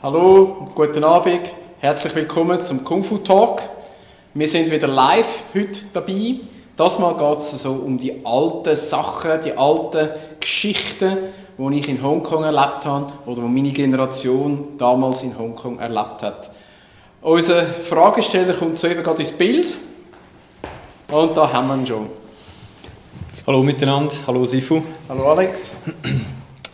Hallo, guten Abend, herzlich willkommen zum Kung Fu Talk. Wir sind wieder live heute dabei. Das Mal geht es so um die alten Sachen, die alten Geschichten, die ich in Hongkong erlebt habe oder die meine Generation damals in Hongkong erlebt hat. Unser Fragesteller kommt soeben gerade ins Bild. Und da haben wir ihn schon. Hallo miteinander, hallo Sifu. Hallo Alex.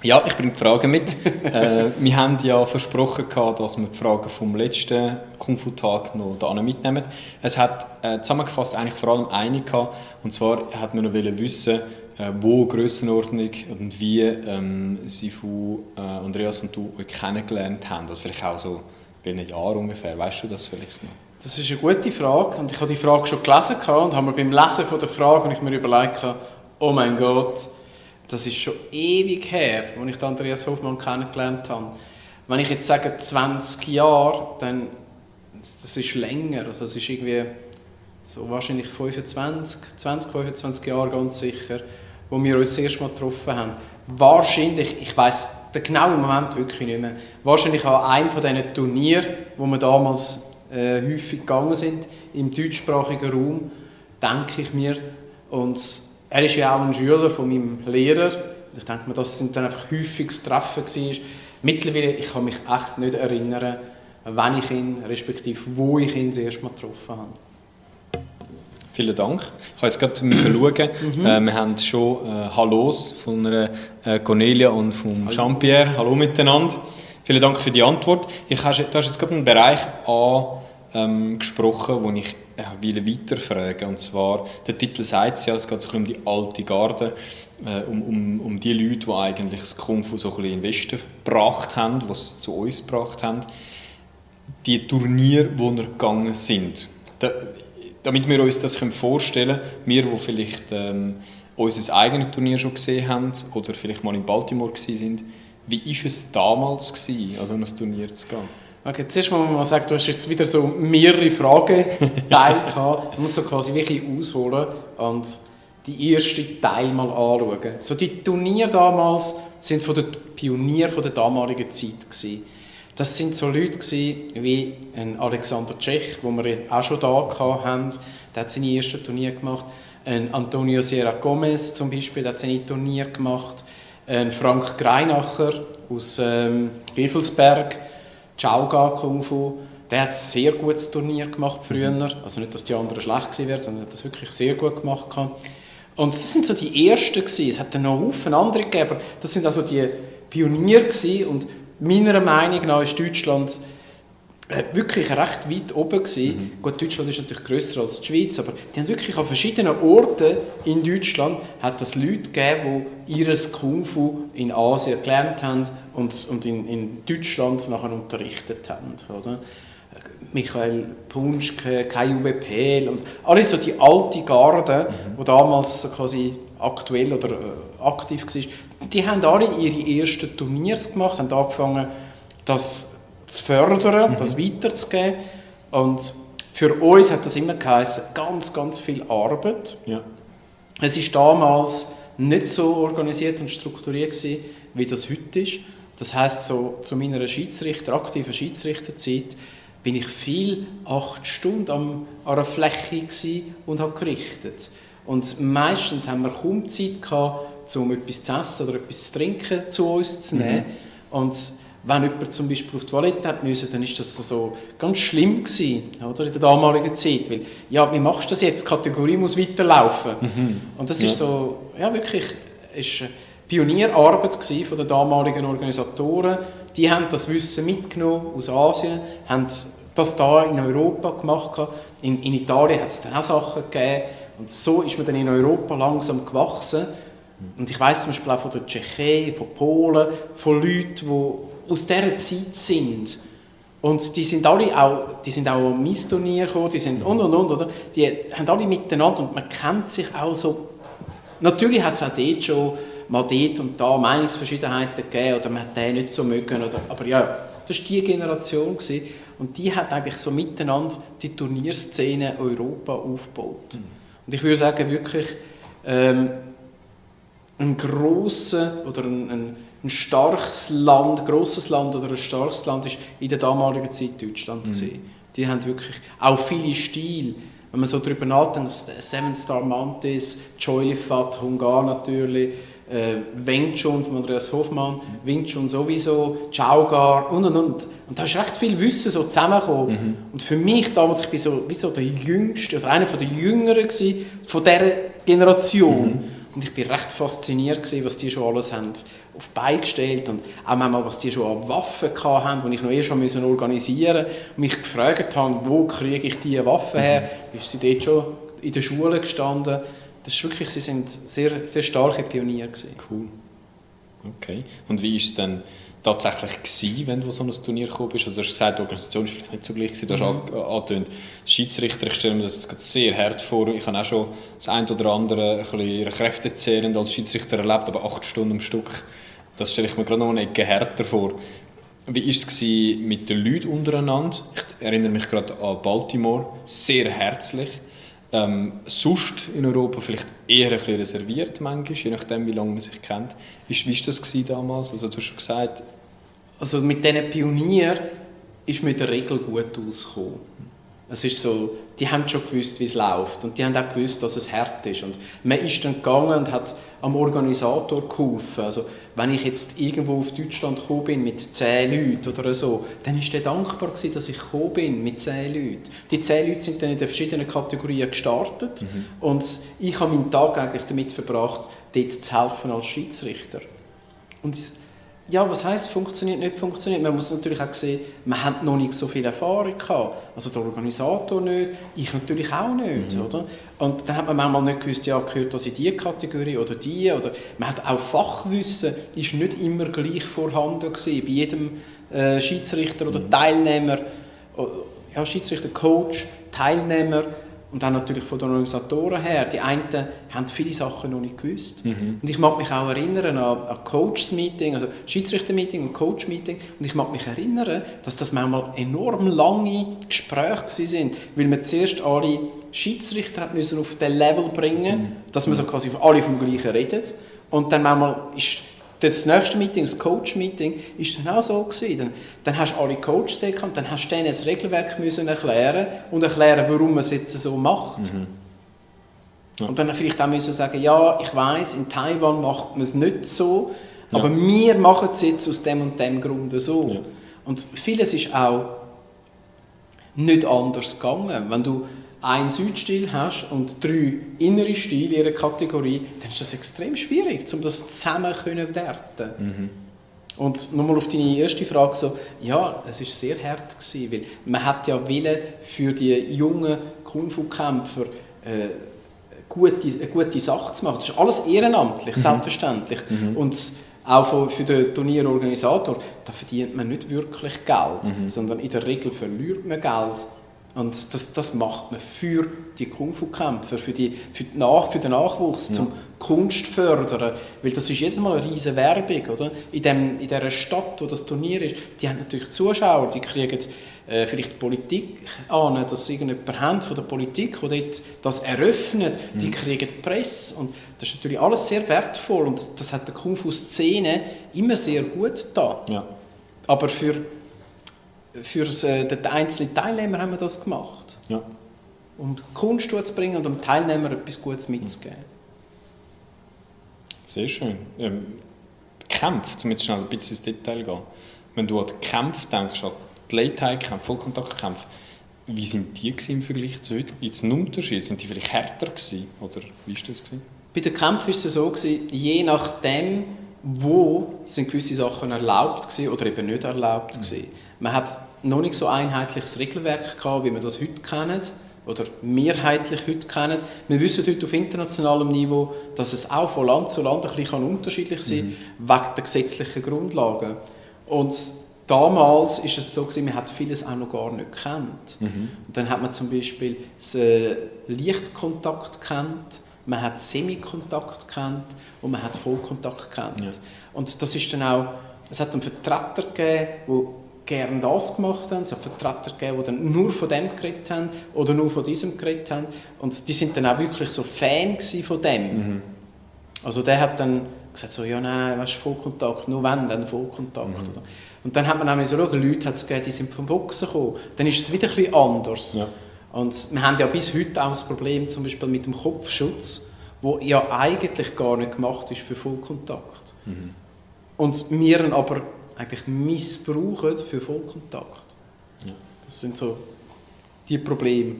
Ja, ich bringe die Fragen mit. äh, wir haben ja versprochen, gehabt, dass wir die Fragen vom letzten Kung Fu Tag noch da mitnehmen. Es hat äh, zusammengefasst eigentlich vor allem eine gehabt, und zwar hat man noch wissen, äh, wo Grössenordnung und wie ähm, Sifu, äh, Andreas und du euch kennengelernt haben. Das vielleicht auch so in einem Jahr ungefähr. Weißt du das vielleicht noch? Das ist eine gute Frage und ich habe die Frage schon gelesen und habe mir beim Lesen von der Frage ich mir überlegt, oh mein Gott, das ist schon ewig her, als ich Andreas Hofmann kennengelernt habe. Wenn ich jetzt sage 20 Jahre, dann das ist länger. Also es ist irgendwie so wahrscheinlich 25, 20, 25 Jahre ganz sicher, wo wir uns das erste Mal getroffen haben. Wahrscheinlich, ich weiß den genauen Moment wirklich nicht mehr, wahrscheinlich an einem von diesen Turnieren, wo wir damals äh, häufig gegangen sind, im deutschsprachigen Raum, denke ich mir. Und er ist ja auch ein Schüler von meinem Lehrer. Ich denke mir, das sind dann einfach häufiges Treffen gewesen. Mittlerweile, ich kann mich echt nicht erinnern, wann ich ihn, respektive wo ich ihn das erste Mal getroffen habe. Vielen Dank. Ich habe jetzt gerade schauen. Mhm. Äh, wir haben schon äh, Hallos von einer, äh, Cornelia und von Jean-Pierre. Hallo miteinander. Vielen Dank für die Antwort. Ich, du hast jetzt gerade einen Bereich angesprochen, ähm, wo ich äh, weiterfragen Und zwar, der Titel sagt es ja, es geht so um die alte Garde, äh, um, um, um die Leute, die eigentlich das Kung Fu so ein in den Westen gebracht haben, die es zu uns gebracht haben. Die Turniere, wo wir gegangen sind. Da, damit wir uns das vorstellen können, wir, die vielleicht ähm, unser eigenes Turnier schon gesehen haben oder vielleicht mal in Baltimore waren, wie war es damals, gewesen, also ein Turnier zu gehen? Okay, zuerst mal mal sagen, du hast jetzt wieder so mehrere Fragen gehabt. Du musst so quasi wirklich ausholen und die erste Teil mal anschauen. So die Turniere damals sind von den Pionieren von der damaligen Zeit gewesen. Das sind so Leute gewesen, wie ein Alexander Tschech, wo wir auch schon da haben. Der hat seine ersten Turnier gemacht. Ein Antonio Sierra Gomez zum Beispiel, der hat seine Turnier gemacht. Ein Frank Greinacher aus ähm, Gevelsberg Chauga Kung Fu, der hat ein sehr gutes Turnier gemacht früher. Mhm. Also nicht, dass die anderen schlecht wären, sondern er hat das wirklich sehr gut gemacht. Und das sind so die ersten gewesen. Es hat dann noch Haufen andere gegeben, das sind also die Pioniere gewesen. und meiner Meinung nach ist Deutschland wirklich recht weit oben gewesen. Mhm. Gut, Deutschland ist natürlich grösser als die Schweiz, aber die haben wirklich an verschiedenen Orten in Deutschland hat es Leute gegeben, die ihres Kung Fu in Asien gelernt haben und, und in, in Deutschland nachher unterrichtet haben. Oder? Michael Punschke, Kai-Uwe Pehl und alle so die alte Garde, mhm. die damals quasi aktuell oder äh, aktiv war, die haben alle ihre ersten Turniers gemacht, haben angefangen, das zu fördern, mhm. das weiterzugeben. Und für uns hat das immer geheißen, ganz, ganz viel Arbeit. Ja. Es ist damals nicht so organisiert und strukturiert gewesen, wie das heute ist. Das heißt, so zu meiner Schiedsrichter, aktiven Schiedsrichterzeit bin ich viel acht Stunden am, an einer Fläche und habe gerichtet. Und meistens haben wir kaum Zeit gehabt, um etwas zu essen oder etwas zu trinken zu uns zu nehmen. Mhm. Und wenn jemand zum Beispiel auf die Toilette hat müssen, dann ist das so ganz schlimm gewesen, oder, in der damaligen Zeit, weil, ja, wie machst du das jetzt? Die Kategorie muss weiterlaufen. Mhm. Und das ja. ist so, ja, wirklich, ist Pionierarbeit von den damaligen Organisatoren. Die haben das Wissen mitgenommen aus Asien, haben das da in Europa gemacht. In, in Italien hat es dann auch Sachen gegeben. Und so ist man dann in Europa langsam gewachsen. Und ich weiß zum Beispiel auch von der Tschechei, von Polen, von Leuten, die aus dieser Zeit sind. Und die sind alle auch, die sind auch am Turnier gekommen, die sind und und und, oder? Die haben alle miteinander und man kennt sich auch so. Natürlich hat es auch dort schon mal dort und da Meinungsverschiedenheiten gegeben oder man hat den nicht so mögen, oder, aber ja, das war die Generation gewesen, und die hat eigentlich so miteinander die Turnierszene Europa aufgebaut. Mhm. Und ich würde sagen, wirklich ähm, ein grosser oder ein, ein ein starkes Land, ein grosses Land oder ein starkes Land ist in der damaligen Zeit Deutschland. Mhm. Die haben wirklich auch viele Stile. Wenn man so darüber nachdenkt, Seven Star Mountains, Joylifat, Hungar natürlich, äh, Wing Chun von Andreas Hoffmann, mhm. Wing Chun sowieso, Chaugar und und und. Und da ist recht viel Wissen so zusammengekommen. Mhm. Und für mich damals, ich war so, wie so der Jüngste oder einer der Jüngeren von dieser Generation. Mhm. Und ich bin recht fasziniert gewesen, was die schon alles haben auf die Beine gestellt und auch manchmal, was die schon an Waffen haben, die ich noch erst schon organisieren musste. Und mich gefragt habe, wo kriege ich diese Waffen her? Mhm. Ist sie dort schon in der Schule gestanden? Das ist wirklich, sie sind sehr, sehr starke Pioniere gewesen. Cool. Okay. Und wie ist es dann tatsächlich gewesen, wenn du so ein Turnier gekommen bist? Also du hast gesagt, die Organisation war vielleicht nicht so gleich, gewesen. du hast mhm. angetönt, Schiedsrichter, ich stelle mir das jetzt sehr hart vor, ich habe auch schon das ein oder andere ein bisschen kräftezehrend als Schiedsrichter erlebt, aber acht Stunden am Stück, das stelle ich mir gerade noch eine Ecke härter vor. Wie war es mit den Leuten untereinander? Ich erinnere mich gerade an Baltimore, sehr herzlich. Ähm, sonst in Europa vielleicht eher ein bisschen reserviert manchmal, je nachdem, wie lange man sich kennt. Wie war das damals? Also, du hast schon gesagt... Also mit diesen Pionieren ist man in der Regel gut ausgekommen. Es ist so, die haben schon gewusst, wie es läuft und die haben auch gewusst, dass es hart ist. Und man ist dann gegangen und hat am Organisator geholfen. Also wenn ich jetzt irgendwo auf Deutschland gekommen bin mit zehn Leuten oder so, dann ist der dankbar gewesen, dass ich gekommen bin mit zehn Leuten. Die zehn Leute sind dann in den verschiedenen Kategorien gestartet mhm. und ich habe meinen Tag eigentlich damit verbracht, dort zu helfen als Schiedsrichter. Und ja, was heißt funktioniert, nicht funktioniert? Man muss natürlich auch sehen, man hat noch nicht so viel Erfahrung gehabt. Also der Organisator nicht, ich natürlich auch nicht, mhm. oder? Und dann hat man manchmal nicht gewusst, ja, gehört das in diese Kategorie oder die, oder man hat auch Fachwissen, ist nicht immer gleich vorhanden gewesen, bei jedem äh, Schiedsrichter oder mhm. Teilnehmer, ja, Schiedsrichter, Coach, Teilnehmer, und dann natürlich von den Organisatoren her. Die einen haben viele Sachen noch nicht gewusst. Mhm. Und ich mag mich auch erinnern an, an Coaches-Meeting, also Schiedsrichter-Meeting und Coach-Meeting. Und ich mag mich erinnern, dass das manchmal enorm lange Gespräche sind, weil man zuerst alle Schiedsrichter hat müssen auf den Level bringen, mhm. dass man so quasi alle vom Gleichen redet. Und dann manchmal ist das nächste Meeting, das Coach-Meeting, ist dann auch so gewesen. Dann, dann hast du alle Coaches und dann hast du denen das Regelwerk müssen erklären und erklären, warum man es jetzt so macht. Mhm. Ja. Und dann vielleicht auch müssen sagen, ja, ich weiß, in Taiwan macht man es nicht so, ja. aber wir machen es jetzt aus dem und dem Grund so. Ja. Und vieles ist auch nicht anders gegangen. Wenn du einen Südstil hast und drei innere Stile in ihrer Kategorie, dann ist das extrem schwierig, um das zusammen zu werten. Mhm. Und nochmal auf deine erste Frage so, ja, es ist sehr hart gewesen, weil man hat ja Wille für die jungen Kung-Fu-Kämpfer äh, gute, eine gute Sache zu machen. Das ist alles ehrenamtlich, mhm. selbstverständlich. Mhm. Und auch für den Turnierorganisator, da verdient man nicht wirklich Geld, mhm. sondern in der Regel verliert man Geld und das, das macht man für die Kung-Fu-Kämpfer, für, die, für, die Nach, für den Nachwuchs, ja. zum Kunst fördern. Weil das ist jedes Mal eine riesige Werbung. Oder? In, dem, in dieser Stadt, wo das Turnier ist, die haben natürlich Zuschauer, die kriegen äh, vielleicht Politik an, dass irgendjemand haben von der Politik, der dort das eröffnet, mhm. die kriegen Presse. Und das ist natürlich alles sehr wertvoll und das hat der Kung-Fu-Szene immer sehr gut da. Ja. Aber für für äh, den einzelnen Teilnehmer haben wir das gemacht. Ja. Um Kunst zu bringen und um Teilnehmer etwas Gutes mitzugeben. Sehr schön. Ähm, Kämpfe, um jetzt schnell ein bisschen ins Detail gehen. Wenn du an die Kämpfe denkst, an die Late-Kämpfe, Vollkontaktkämpfe, wie sind die im Vergleich zu heute? Gibt es einen Unterschied? Sind die vielleicht härter gewesen? Oder wie war das? Gewesen? Bei den Kämpfen war es so, gewesen, je nachdem, wo sind gewisse Sachen erlaubt gewesen oder eben nicht erlaubt gewesen. Man hat noch nicht so einheitliches Regelwerk gehabt, wie wir das heute kennen oder mehrheitlich heute kennen. Wir wissen heute auf internationalem Niveau, dass es auch von Land zu Land ein bisschen unterschiedlich sein mhm. wegen der gesetzlichen Grundlagen. Und damals ist es so gewesen, man hat vieles auch noch gar nicht kennt. Mhm. Und dann hat man zum Beispiel äh, Lichtkontakt kennt, man hat Semikontakt kennt und man hat Vollkontakt kennt. Ja. Und das ist dann auch, es hat einen Vertreter gegeben, wo gerne das gemacht haben. Es hat Vertreter gegeben, die dann nur von dem geredet haben oder nur von diesem geredet haben. Und die sind dann auch wirklich so Fan von dem. Mhm. Also der hat dann gesagt so, ja nein, nein, weißt, Vollkontakt, nur wenn, dann Vollkontakt. Mhm. Und dann hat man nämlich so schauen, Leute hat es gegeben, die sind vom Boxen gekommen. Dann ist es wieder ein bisschen anders. Ja. Und wir haben ja bis heute auch das Problem zum Beispiel mit dem Kopfschutz, wo ja eigentlich gar nicht gemacht ist für Vollkontakt. Mhm. Und wir aber eigentlich missbrauchen für Vollkontakt. Ja. Das sind so die Probleme.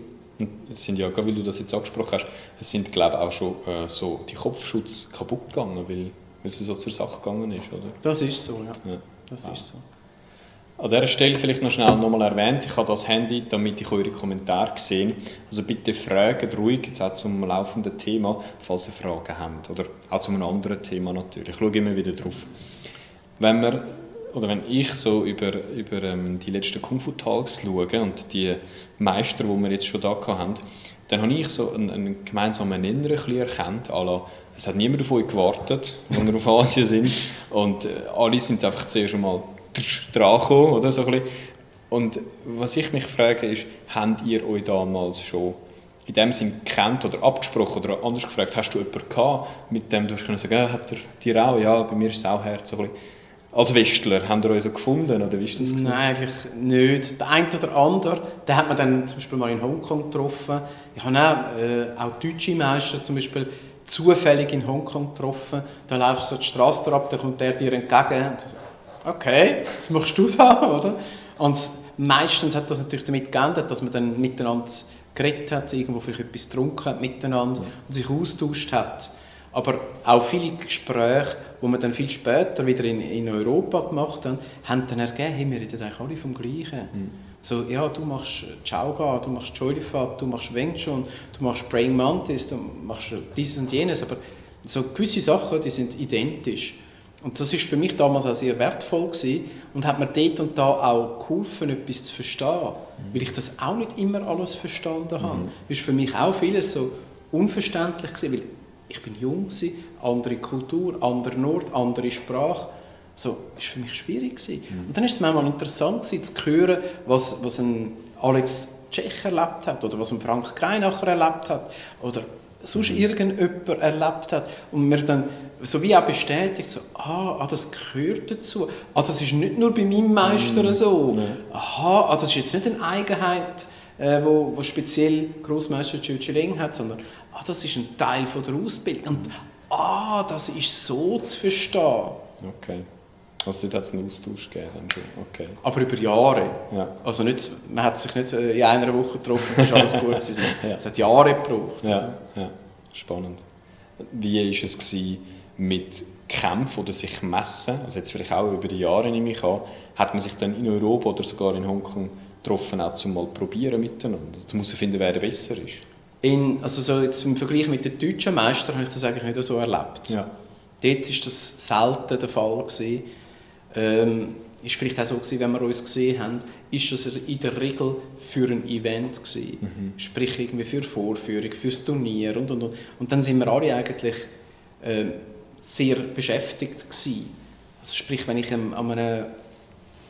Es sind ja, weil du das jetzt angesprochen hast, es sind glaube ich auch schon äh, so die Kopfschutz kaputt gegangen, weil, weil es so zur Sache gegangen ist, oder? Das ist so, ja. ja. Das ist so. An dieser Stelle vielleicht noch schnell nochmal erwähnt, ich habe das Handy, damit ich eure Kommentare sehe. Also bitte fragt ruhig, jetzt auch zum laufenden Thema, falls ihr Fragen habt. Oder auch zu einem anderen Thema natürlich. Ich schaue immer wieder drauf. Wenn wir, oder wenn ich so über, über ähm, die letzten Kung Fu Talks schaue und die Meister, die wir jetzt schon da haben, dann habe ich so einen, einen gemeinsamen Nenner ein bisschen erkannt, la, es hat niemand auf euch gewartet, als wir auf Asien sind und äh, alle sind einfach zuerst einmal dran gekommen, oder so ein Und was ich mich frage ist, habt ihr euch damals schon in dem Sinn kennt oder abgesprochen oder anders gefragt, hast du jemanden gehabt, mit dem du hast sagen, äh, hat er dir auch? Ja, bei mir ist es auch Herz. So als Westler, haben ihr euch so gefunden oder wie ist das? Nein, eigentlich nicht. Der eine oder andere, den hat man dann zum Beispiel mal in Hongkong getroffen. Ich habe auch, äh, auch deutsche Meister zum Beispiel zufällig in Hongkong getroffen. Da läufst du so die Straße ab, dann kommt der dir entgegen und okay, was machst du da, oder? Und meistens hat das natürlich damit geändert, dass man dann miteinander geredet hat, irgendwo vielleicht etwas getrunken hat miteinander und sich austauscht hat. Aber auch viele Gespräche, die wir dann viel später wieder in, in Europa gemacht haben, haben dann ergeben, hey, wir reden eigentlich alle vom Gleichen. Mhm. So, ja, du machst Chauga, du machst Joylifat, du machst Chun, du machst Praying Mantis, du machst dieses und jenes, aber so gewisse Sachen, die sind identisch. Und das ist für mich damals auch sehr wertvoll gewesen und hat mir dort und da auch geholfen, etwas zu verstehen, mhm. weil ich das auch nicht immer alles verstanden habe. Mhm. ist für mich auch vieles so unverständlich gewesen, weil ich bin jung gewesen, andere Kultur, anderer Ort, andere Sprache. So ist für mich schwierig gewesen. Mhm. Und dann ist es manchmal interessant gewesen, zu hören, was, was ein Alex Tschech erlebt hat oder was ein Frank Greinacher erlebt hat oder sonst mhm. irgendjemand erlebt hat und mir dann so wie auch bestätigt, so, ah, ah, das gehört dazu. Ah, das ist nicht nur bei meinem Meister mm. so. Aha, ah, das ist jetzt nicht eine Eigenheit, äh, wo, wo speziell Großmeister Chiu Chileng hat, sondern ah, das ist ein Teil von der Ausbildung. Und ah, das ist so zu verstehen. Okay. Also dort hat es einen Austausch gegeben. Okay. Aber über Jahre. Ja. Also nicht, man hat sich nicht äh, in einer Woche getroffen und ist alles gut gewesen. ja. Es hat Jahre gebraucht. Ja. Also. ja. Spannend. Wie war es gewesen, mit Kämpfen oder sich messen, also jetzt vielleicht auch über die Jahre nehme ich an, hat man sich dann in Europa oder sogar in Hongkong getroffen, auch zum mal probieren miteinander, zum herausfinden, wer besser ist? In, also so jetzt im Vergleich mit den deutschen Meistern habe ich das eigentlich nicht so erlebt. Ja. Dort war das selten der Fall. Gewesen. Ähm, ist vielleicht auch so gewesen, wenn wir uns gesehen haben, ist das in der Regel für ein Event gewesen. Mhm. Sprich irgendwie für Vorführung, fürs Turnier und, und, und. Und dann sind wir alle eigentlich äh, sehr beschäftigt gewesen. Also sprich, wenn ich an einem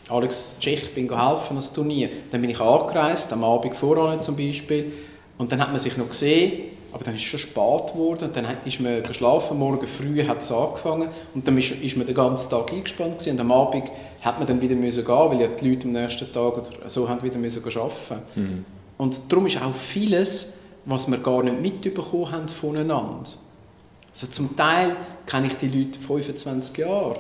Alex Tschech bin helfen das Turnier, dann bin ich angereist, am Abend voran zum Beispiel, und dann hat man sich noch gesehen, aber dann ist es schon spät geworden, dann ist man geschlafen, morgen früh hat es angefangen und dann ist, ist man den ganzen Tag eingespannt gewesen, und am Abend hat man dann wieder müssen gehen, weil ja die Leute am nächsten Tag oder so haben wieder müssen arbeiten. Mhm. Und darum ist auch vieles, was wir gar nicht mitbekommen haben voneinander. Also zum Teil kenne ich die Leute 25 Jahre,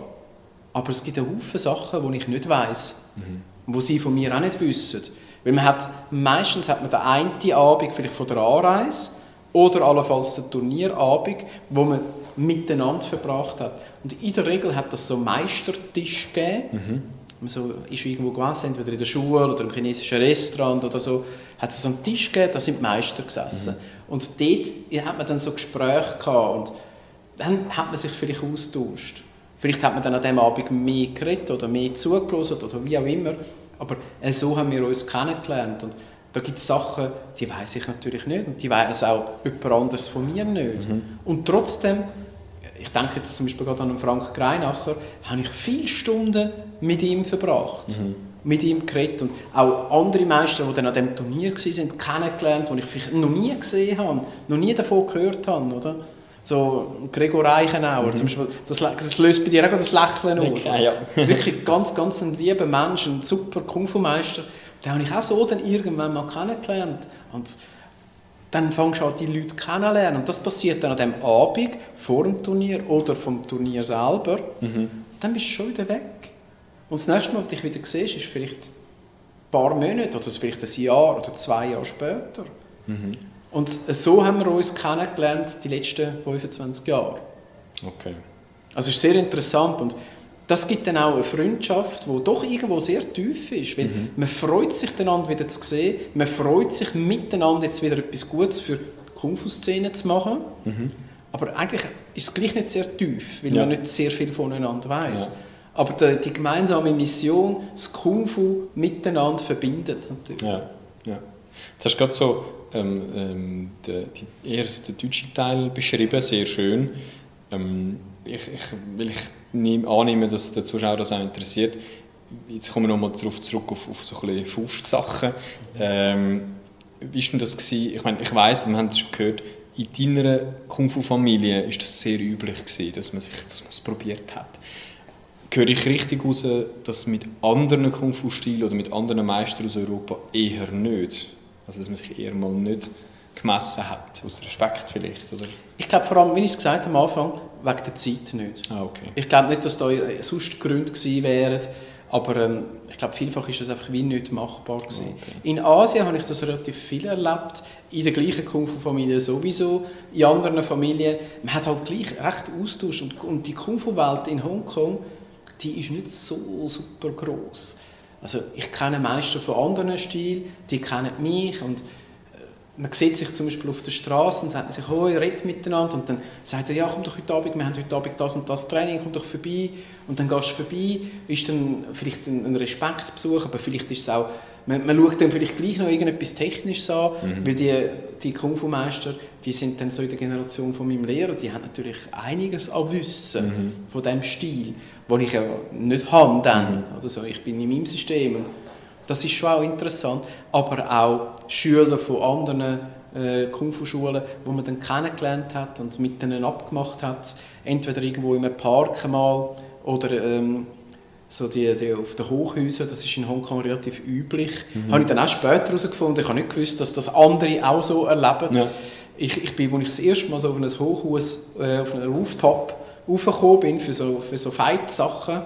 aber es gibt einen Haufen Sachen, die ich nicht weiß, mhm. wo sie von mir auch nicht wissen. Weil man hat, meistens hat man den einen Abend vielleicht von der Anreise oder allenfalls den Turnierabend, wo man miteinander verbracht hat. Und in der Regel hat das so Meistertisch gegeben. Mhm. Man so, ist irgendwo gewesen, entweder in der Schule oder im chinesischen Restaurant oder so, hat es so einen Tisch gegeben, da sind die Meister gesessen. Mhm. Und dort hat man dann so Gespräche gehabt und dann hat man sich vielleicht austauscht. Vielleicht hat man dann an diesem Abend mehr geredet oder mehr zugelassen oder wie auch immer. Aber äh, so haben wir uns kennengelernt. Und da gibt es Sachen, die weiß ich natürlich nicht und die weiß auch jemand anderes von mir nicht. Mhm. Und trotzdem, ich denke jetzt zum Beispiel gerade an Frank Greinacher, habe ich viele Stunden mit ihm verbracht. Mhm mit ihm geredet und auch andere Meister, die dann an diesem Turnier waren, kennengelernt, die ich vielleicht noch nie gesehen habe, noch nie davon gehört habe, oder? So Gregor Reichenauer mhm. zum Beispiel, das, das, löst bei dir auch das Lächeln aus. Okay, ja. Wirklich ganz, ganz ein lieber Mensch, ein super Kung-Fu-Meister. Den habe ich auch so dann irgendwann mal kennengelernt. Und dann fängst du halt die Leute kennenlernen. Und das passiert dann an dem Abend vor dem Turnier oder vom Turnier selber. Mhm. Dann bist du schon wieder weg. Und das nächste Mal, wenn du dich wieder siehst, ist vielleicht ein paar Monate oder vielleicht ein Jahr oder zwei Jahre später. Mhm. Und so haben wir uns kennengelernt die letzten 25 Jahre. Okay. Also es ist sehr interessant und das gibt dann auch eine Freundschaft, die doch irgendwo sehr tief ist, weil mhm. man freut sich, einander wieder zu sehen, man freut sich miteinander jetzt wieder etwas Gutes für Kung-Fu-Szene zu machen, mhm. aber eigentlich ist es gleich nicht sehr tief, weil ja. man nicht sehr viel voneinander weiß. Ja. Aber die, die, gemeinsame Mission, das Kung-Fu miteinander verbindet natürlich. Ja, ja. Jetzt hast du gerade so ähm, ähm, den, eher den deutschen Teil beschrieben, sehr schön. Ähm, ich, ich, will ich nehm, annehmen, dass der Zuschauer das auch interessiert. Jetzt kommen wir nochmal darauf zurück auf, auf so ein bisschen Faustsachen. Ähm, wie war denn das? Gewesen? Ich meine, ich weiss, wir haben es schon gehört, in deiner Kung-Fu-Familie ist das sehr üblich gewesen, dass man sich, es probiert hat. Höre ich richtig raus, dass mit anderen Kung-Fu-Stilen oder mit anderen Meistern aus Europa eher nicht? Also dass man sich eher mal nicht gemessen hat, aus Respekt vielleicht? Oder? Ich glaube vor allem, wie ich es gesagt habe am Anfang, wegen der Zeit nicht. Ah, okay. Ich glaube nicht, dass da sonst Gründe gewesen wären, aber ähm, ich glaube, vielfach ist das einfach wie nicht machbar gewesen. Ah, okay. In Asien habe ich das relativ viel erlebt, in der gleichen Kung-Fu-Familie sowieso, in anderen Familien. Man hat halt gleich recht Austausch und, und die Kung-Fu-Welt in Hongkong, die ist nicht so super groß. Also ich kenne Meister von anderen Stilen, die kennen mich und man sieht sich zum Beispiel auf der Straße und sagt sich, oh, ihr redet miteinander. Und dann sagt er, ja, komm doch heute Abend, wir haben heute Abend das und das Training, komm doch vorbei. Und dann gehst du vorbei, ist dann vielleicht ein Respektbesuch, aber vielleicht ist es auch, man, man schaut dann vielleicht gleich noch irgendetwas Technisches an, mhm. weil die, die Kung-Fu-Meister, die sind dann so in der Generation von meinem Lehrer, die haben natürlich einiges an Wissen mhm. von diesem Stil, den ich ja nicht habe dann, mhm. also ich bin in meinem System und das ist schon auch interessant, aber auch Schüler von anderen äh, Kung-Fu-Schulen, wo man dann kennengelernt hat und mit denen abgemacht hat, entweder irgendwo in einem Park mal oder ähm, so die, die auf den Hochhäusern, das ist in Hongkong relativ üblich. Mhm. Habe ich dann auch später herausgefunden, ich habe nicht gewusst, dass das andere auch so erleben. Ja. Ich, ich bin, als ich das erste Mal so auf ein Hochhaus, äh, auf einen Rooftop raufgekommen bin, für so, für so Fight-Sachen,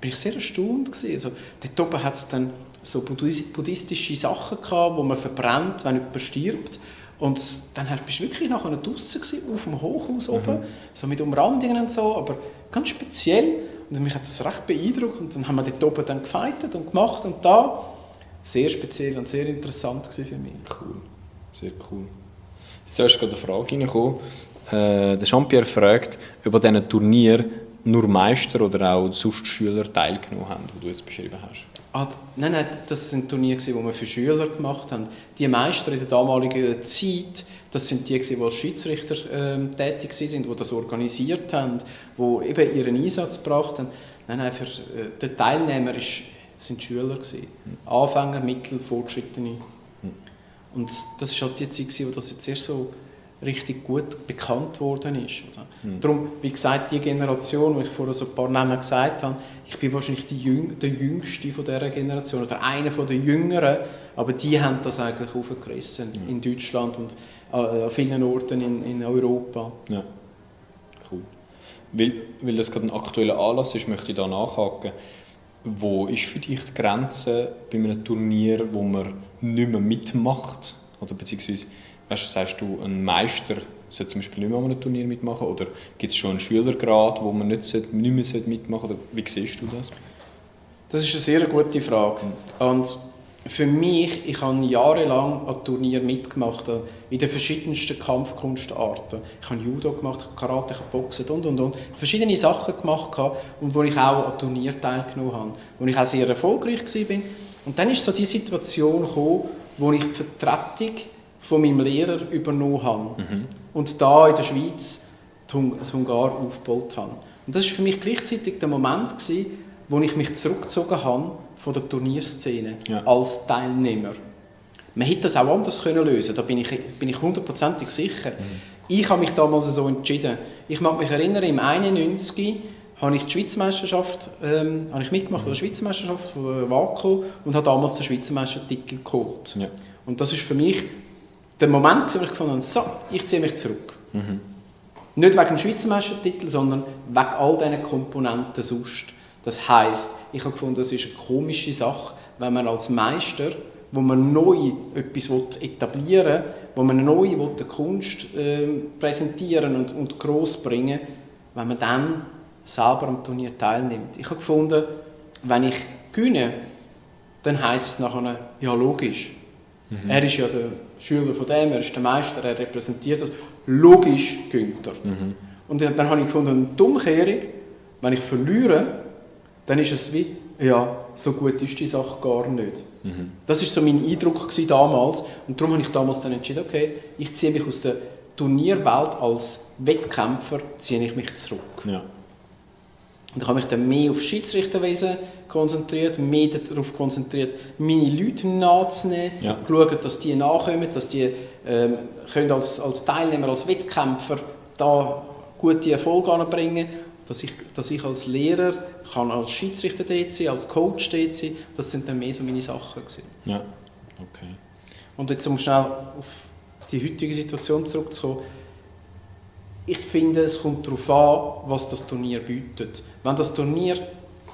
bin ich sehr erstaunt gewesen. Also, dort oben hat es dann so buddhistische Sachen gehabt, wo man verbrennt, wenn jemand stirbt. Und dann bist du wirklich nachher draußen auf dem Hochhaus mhm. oben, so mit Umrandungen und so, aber ganz speziell. Und mich hat das recht beeindruckt. Und dann haben wir dort oben dann gefeitet und gemacht und da. Sehr speziell und sehr interessant für mich. Cool, sehr cool. Jetzt ist gerade eine Frage reingekommen. Äh, der Jean-Pierre fragt, ob an diesen Turnier nur Meister oder auch sonst Schüler teilgenommen haben, die du jetzt beschrieben hast. Ah, nein, nein, das sind Turniere, die wir für Schüler gemacht haben. Die Meister in der damaligen Zeit, das sind die, die als Schiedsrichter ähm, tätig sind, die das organisiert haben, die eben ihren Einsatz gebracht haben. Nein, nein, für äh, den Teilnehmer ist, sind Schüler gewesen. Anfänger, Mittel, Fortschrittene. Hm. Und das ist halt die Zeit, wo das jetzt erst so richtig gut bekannt worden ist. Oder? Mhm. Darum, wie gesagt, die Generation, die ich vorher so ein paar Namen gesagt habe, ich bin wahrscheinlich Jüng der Jüngste von dieser Generation oder einer der Jüngeren, aber die haben das eigentlich aufgerissen mhm. in Deutschland und an vielen Orten in, in Europa. Ja, cool. Weil, weil das gerade ein aktueller Anlass ist, möchte ich da nachhaken. Wo ist für dich die Grenze bei einem Turnier, wo man nicht mehr mitmacht? Oder beziehungsweise Weißt, sagst du, ein Meister sollte zum Beispiel nicht mehr an einem Turnier mitmachen oder gibt es schon einen Schülergrad, wo man nicht, nicht mehr mitmachen sollte? Wie siehst du das? Das ist eine sehr gute Frage. Und für mich, ich habe jahrelang an Turnieren mitgemacht, in den verschiedensten Kampfkunstarten. Ich habe Judo gemacht, Karate, ich habe Boxen und, und, und. Ich habe verschiedene Sachen gemacht und wo ich auch an Turnieren teilgenommen habe, wo ich auch sehr erfolgreich war. Und dann ist so die Situation gekommen, wo ich die Vertretung von meinem Lehrer übernommen habe mhm. und da in der Schweiz das Hungar aufgebaut habe. Und das war für mich gleichzeitig der Moment, gewesen, wo ich mich zurückgezogen habe von der Turnierszene ja. als Teilnehmer. Man hätte das auch anders können lösen da bin ich, bin ich hundertprozentig sicher. Mhm. Ich habe mich damals so entschieden. Ich mag mich erinnern, im 91 habe ich die Schweizermeisterschaft ähm, habe ich mitgemacht, mhm. die Schweizermeisterschaft von WACO und habe damals den Schweizer Meistertitel geholt. Ja. Und das ist für mich der Moment, wo ich gefunden habe, so, ich ziehe mich zurück. Mhm. Nicht wegen dem Schweizer Meistertitel, sondern wegen all diesen Komponenten sonst. Das heisst, ich habe gefunden, das ist eine komische Sache, wenn man als Meister, wo man neu etwas etablieren will, wo man neu eine Kunst äh, präsentieren und, und gross bringen wenn man dann selber am Turnier teilnimmt. Ich habe gefunden, wenn ich gewinne, dann heisst es nachher, ja logisch. Mhm. Er ist ja der Schüler von dem, er ist der Meister, er repräsentiert das. Logisch gönnt er. Mhm. Und dann habe ich gefunden, eine Dummkehrung, wenn ich verliere, dann ist es wie, ja, so gut ist die Sache gar nicht. Mhm. Das war so mein Eindruck damals. Und darum habe ich damals dann entschieden, okay, ich ziehe mich aus der Turnierwelt als Wettkämpfer, ziehe ich mich zurück. Ja. Und ich habe mich dann mehr auf Schiedsrichterwesen konzentriert, mehr darauf konzentriert, meine Leute nachzunehmen, ja. schauen, dass die nachkommen, dass die ähm, können als, als Teilnehmer, als Wettkämpfer da gute Erfolge anbringen dass ich, dass ich als Lehrer kann als Schiedsrichter dort sein, als Coach dort sein, das sind dann mehr so meine Sachen gewesen. Ja, okay. Und jetzt um schnell auf die heutige Situation zurückzukommen, ich finde, es kommt darauf an, was das Turnier bietet. Wenn das Turnier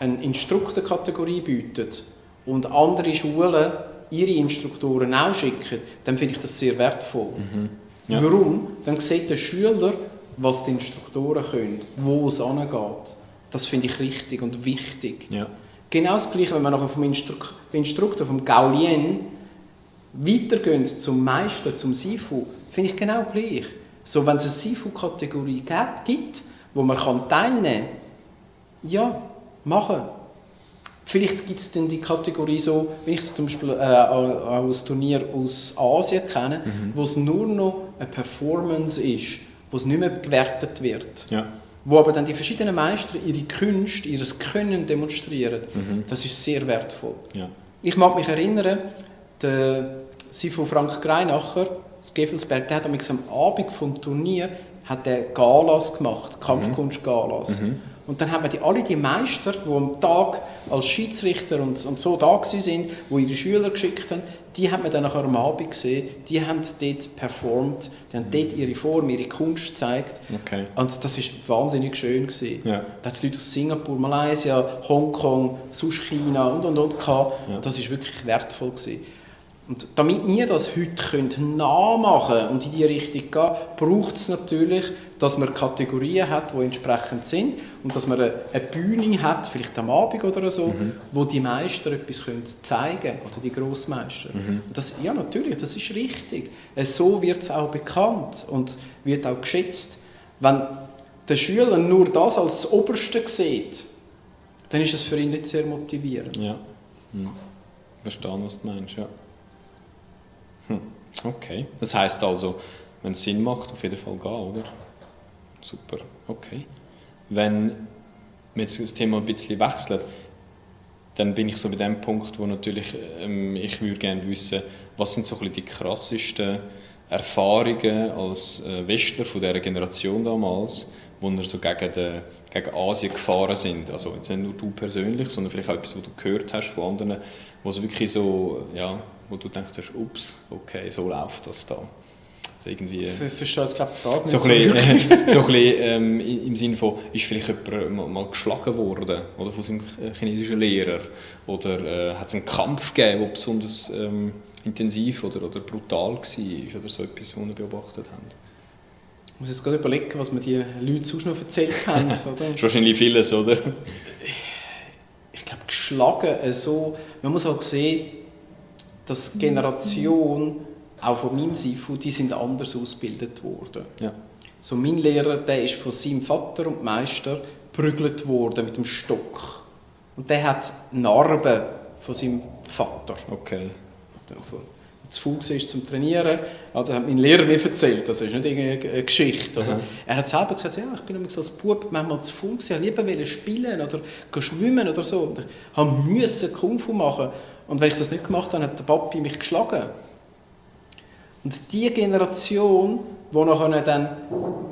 eine Instruktorkategorie bietet und andere Schulen ihre Instruktoren auch schicken, dann finde ich das sehr wertvoll. Mhm. Ja. Warum? Dann sieht der Schüler, was die Instruktoren können, wo es angeht. Das finde ich richtig und wichtig. Ja. Genau das Gleiche, wenn wir nachher vom Instruk Instruktor, vom Gaulien, weitergehen zum Meister, zum Sifu, finde ich genau gleich. So, wenn es eine Sifu-Kategorie gibt, wo man kann teilnehmen kann, ja, machen. Vielleicht gibt es dann die Kategorie so, wenn ich es zum Beispiel äh, aus Turnier aus Asien kenne, mhm. wo es nur noch eine Performance ist wo es nicht mehr gewertet wird. Ja. Wo aber dann die verschiedenen Meister ihre Künste, ihr Können demonstrieren. Mhm. Das ist sehr wertvoll. Ja. Ich mag mich erinnern, der Sifo Frank Greinacher, Gevelsberg, der hat am Abend vom Turnier hat der Galas gemacht, Kampfkunst-Galas. Mhm. Und dann haben wir die, alle die Meister, die am Tag als Schiedsrichter und, und so da sind, die ihre Schüler geschickt haben, die haben wir dann nachher am Abend gesehen, die haben dort performt, die haben dort ihre Form, ihre Kunst gezeigt. Okay. Und das war wahnsinnig schön. Gewesen. Ja. Da hat Leute aus Singapur, Malaysia, Hongkong, sonst China und und und gehabt. Ja. Das war wirklich wertvoll. Gewesen. Und damit wir das heute nachmachen können und in diese Richtung gehen, braucht es natürlich, dass man Kategorien hat, die entsprechend sind und dass man eine Bühne hat, vielleicht am Abend oder so, mhm. wo die Meister etwas können zeigen können, oder die Grossmeister. Mhm. Das, ja, natürlich, das ist richtig. So wird es auch bekannt und wird auch geschätzt. Wenn der Schüler nur das als das Oberste sieht, dann ist es für ihn nicht sehr motivierend. Ja, mhm. verstehe, was du meinst, ja. Okay. Das heißt also, wenn es Sinn macht, auf jeden Fall gehen, oder? Super. Okay. Wenn wir jetzt das Thema ein bisschen wechseln, dann bin ich so bei dem Punkt, wo natürlich ähm, ich würde gerne wissen, was sind so ein bisschen die krassesten Erfahrungen als äh, Westler von dieser Generation damals, wo wir so gegen, den, gegen Asien gefahren sind. Also jetzt nicht nur du persönlich, sondern vielleicht auch etwas, was du gehört hast von anderen, wo es wirklich so, ja, wo du denkst, ups, okay, so läuft das da. Also irgendwie, Verstehe ich glaube die Frage so ein bisschen, äh, so ein bisschen ähm, im Sinne von, ist vielleicht jemand mal, mal geschlagen worden oder von seinem chinesischen Lehrer oder äh, hat es einen Kampf gegeben, der besonders ähm, intensiv oder, oder brutal war oder so etwas, was wir beobachtet haben? Ich muss jetzt gerade überlegen, was mir die Leute sonst noch erzählt haben. Oder? ist wahrscheinlich vieles, oder? Ich glaube, geschlagen, so, man muss auch sehen, dass die Generation, auch von meinem Sifu, die sind anders ausgebildet worden. Ja. So mein Lehrer, der ist von seinem Vater und Meister prügelt worden mit dem Stock. Und der hat Narben von seinem Vater. Okay. Zu faul war zum Trainieren. Also hat mein Lehrer mir erzählt, das ist nicht eine Geschichte. Oder? Er hat selber gesagt, ja, ich bin als Bub manchmal zu faul gewesen, ich lieber spielen oder schwimmen oder so. Und ich musste Kung Fu machen. Und wenn ich das nicht gemacht habe, hat der Papi mich geschlagen. Und diese Generation, wo nachher dann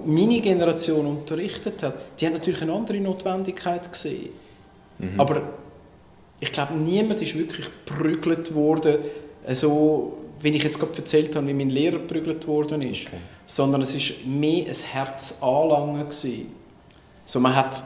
meine Generation unterrichtet hat, die haben natürlich eine andere Notwendigkeit gesehen. Mhm. Aber ich glaube, niemand ist wirklich geprügelt worden, so wie ich jetzt gerade erzählt habe, wie mein Lehrer geprügelt worden ist. Okay. Sondern es war mehr ein Herz anlangen So man hat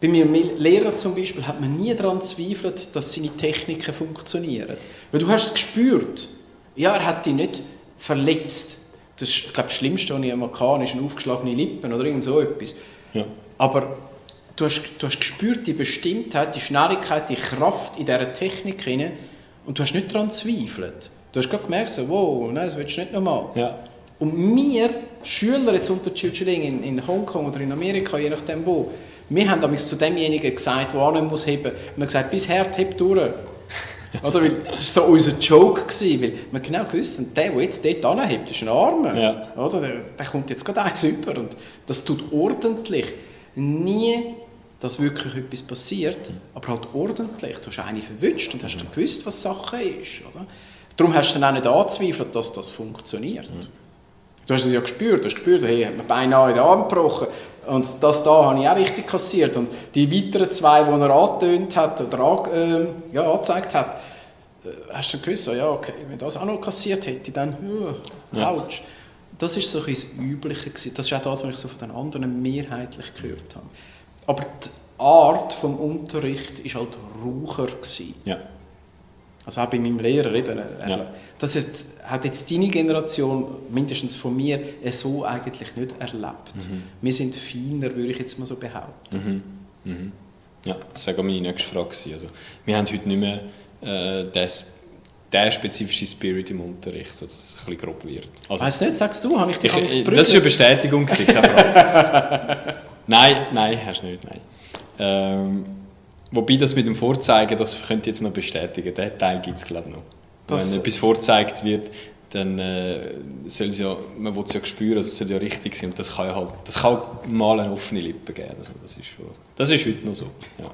bei meinem Lehrer zum Beispiel hat man nie daran zweifelt, dass seine Techniken funktionieren. Weil du hast es gespürt. Ja, er hat dich nicht verletzt. Das, ich glaube, das Schlimmste, was ich einmal hatte, ist eine aufgeschlagene Lippen oder irgend so etwas. Ja. Aber du hast, du hast gespürt die Bestimmtheit, die Schnelligkeit, die Kraft in dieser Technik hinein und du hast nicht daran zweifelt. Du hast gerade gemerkt, so, wow, nein, das willst du nicht nochmal. Ja. Und wir, Schüler jetzt unter Chichiling in, in Hongkong oder in Amerika, je nachdem wo, wir haben damals zu demjenigen gesagt, der nicht muss heben muss, wir haben gesagt, bis Herd hebt durch. Oder? Weil das war so unser Joke, gewesen, weil wir genau gewusst haben, der, der jetzt dort anhebt, ist ein Armer. Ja. Oder? Der, der kommt jetzt gerade eins über und das tut ordentlich. Nie, dass wirklich etwas passiert, aber halt ordentlich. Du hast eine verwünscht und hast dann gewusst, was Sache ist. Oder? Darum hast du dann auch nicht angezweifelt, dass das funktioniert. Mhm. Du hast es ja gespürt, du hast gespürt, hey, hat mir beinahe in den Arm gebrochen. Und das da habe ich auch richtig kassiert. Und die weiteren zwei, die er angetönt hat oder an, äh, ja, angezeigt hat, äh, hast du gewusst, ja, okay, wenn das auch noch kassiert hätte, dann, uh, ja. ouch. Das war so ein das Übliche. Gewesen. Das ist auch das, was ich so von den anderen mehrheitlich gehört habe. Aber die Art des Unterrichts war halt raucher. Gewesen. Ja. Also auch bei meinem Lehrer eben. Äh, ja. Das hat jetzt deine Generation, mindestens von mir, so eigentlich nicht erlebt. Mhm. Wir sind feiner, würde ich jetzt mal so behaupten. Mhm. Mhm. Ja, das wäre meine nächste Frage Also, wir haben heute nicht mehr äh, das der spezifische Spirit im Unterricht, so dass es ein bisschen grob wird. Also, weißt du nicht, sagst du, habe ich dich ich, Das ist eine Bestätigung, Nein, nein, hast du nicht, nein. Ähm, Wobei das mit dem Vorzeigen, das könnt ihr jetzt noch bestätigen, den Teil gibt es glaube ich noch. Das Wenn etwas vorgezeigt wird, dann äh, soll es ja, man will es ja spüren, also es soll ja richtig sein und das kann ja halt, das kann mal eine offene Lippe geben, also das ist schon, das ist heute noch so, ja.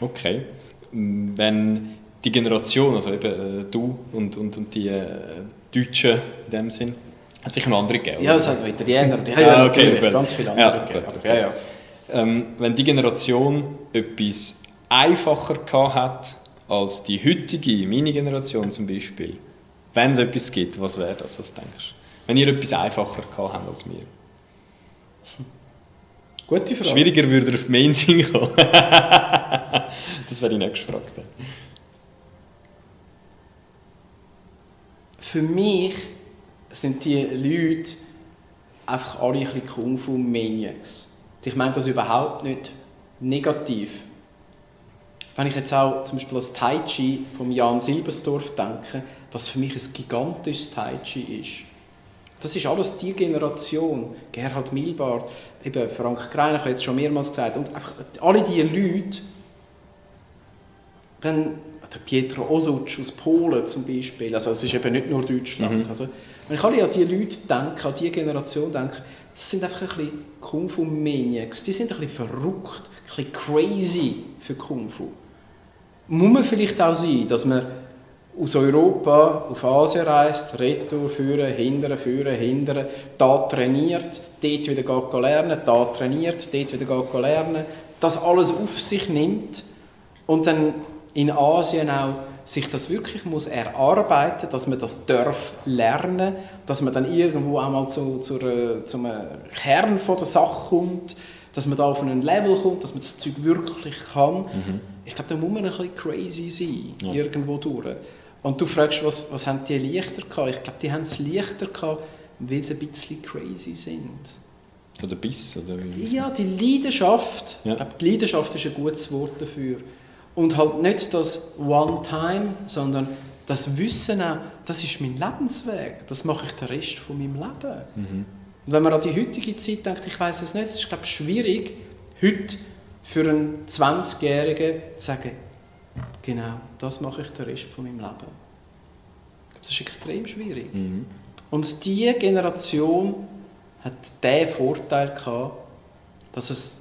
Okay, wenn die Generation, also eben äh, du und, und, und die äh, Deutschen in dem Sinn, hat sich eine andere gegeben? Ja, es hat noch Italiener, die haben ja, ja okay, natürlich ganz viele andere ja, gegeben. Ja, ja ähm, wenn die Generation etwas einfacher gehabt als die heutige, meine Generation zum Beispiel, wenn es etwas gibt, was wäre das, was denkst du? Wenn ihr etwas einfacher gehabt habt als wir? Gute Frage. Schwieriger würde auf Main Sinn kommen. das wäre die nächste Frage. Für mich sind die Leute einfach alle ein bisschen Kung Fu Maniacs. Ich meine das überhaupt nicht negativ. Wenn ich jetzt auch zum Beispiel an das Tai Chi von Jan Silbersdorf denke, was für mich ein gigantisches Tai Chi ist. Das ist alles die Generation. Gerhard Milbart, eben Frank Greiner, ich habe jetzt schon mehrmals gesagt. Und einfach alle diese Leute, dann der Pietro Osuc aus Polen zum Beispiel, also es ist eben nicht nur Deutschland. Mhm. Also, wenn ich alle an diese Leute denke, an diese Generation denke, das sind einfach ein bisschen Kung Fu Maniacs. Die sind ein bisschen verrückt, ein bisschen crazy für Kung Fu. Muss man vielleicht auch sein, dass man aus Europa auf Asien reist, retour führen, hindern, führen, hindern, da trainiert, dort wieder lernen, da trainiert, dort wieder lernen, das alles auf sich nimmt und dann in Asien auch sich das wirklich muss erarbeiten, dass man das darf lernen, dass man dann irgendwo einmal zu, zu, zum Kern von der Sache kommt, dass man da auf einen Level kommt, dass man das Zeug wirklich kann. Mhm. Ich glaube, da muss man ein bisschen crazy sein, ja. irgendwo durch. Und du fragst, was, was haben die leichter gehabt? Ich glaube, die haben es leichter gehabt, weil sie ein bisschen crazy sind. Oder Biss? Oder ja, die Leidenschaft. Ja. Ich glaube, die Leidenschaft ist ein gutes Wort dafür. Und halt nicht das One-Time, sondern das Wissen auch, das ist mein Lebensweg, das mache ich den Rest von meinem Leben. Mhm. Und wenn man an die heutige Zeit denkt, ich weiß es nicht, es ist glaube ich, schwierig, heute für einen 20-Jährigen zu sagen, genau, das mache ich den Rest von meinem Leben. Das ist extrem schwierig. Mhm. Und diese Generation hat den Vorteil gehabt, dass es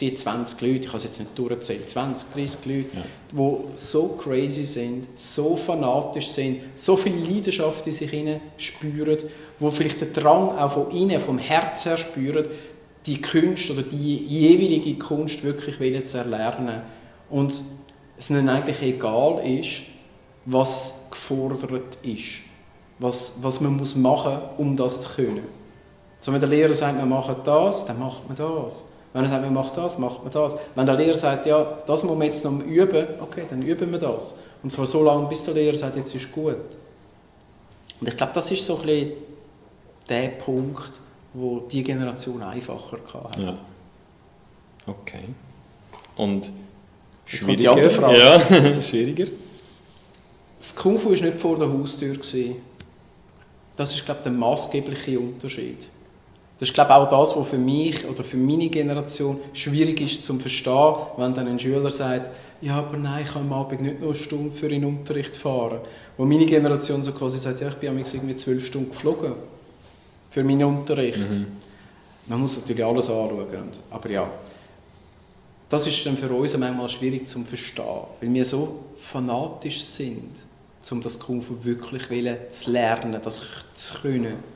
die 20 Leute, ich habe es jetzt nicht durchgezählt, 20, 30 Leute, ja. die so crazy sind, so fanatisch sind, so viel Leidenschaft in sich spüren, wo vielleicht den Drang auch von innen, vom Herz her spüren, die Kunst oder die jeweilige Kunst wirklich zu erlernen. Und es ihnen eigentlich egal ist, was gefordert ist, was, was man muss machen muss, um das zu können. So, wenn der Lehrer sagt, wir machen das, dann macht man das. Wenn er sagt, wir machen das, macht man das. Wenn der Lehrer sagt, ja, das muss man jetzt noch üben, okay, dann üben wir das. Und zwar so lange, bis der Lehrer sagt, jetzt ist gut. Und ich glaube, das ist so ein bisschen der Punkt, wo die Generation einfacher hatte. Ja. Okay. Und schwieriger? Die Frage. Ja, schwieriger. Das Kung Fu war nicht vor der Haustür. Das ist, glaube ich, der maßgebliche Unterschied. Das ist, glaube ich, auch das, was für mich oder für meine Generation schwierig ist zu verstehen, wenn dann ein Schüler sagt, ja, aber nein, ich kann am Abend nicht nur eine Stunde für den Unterricht fahren. Wo meine Generation so quasi sagt, ja, ich bin irgendwie zwölf Stunden geflogen für meinen Unterricht. Mhm. Man muss natürlich alles anschauen. Aber ja, das ist dann für uns manchmal schwierig zu verstehen, weil wir so fanatisch sind, um das Kung Fu wirklich zu lernen, das zu können.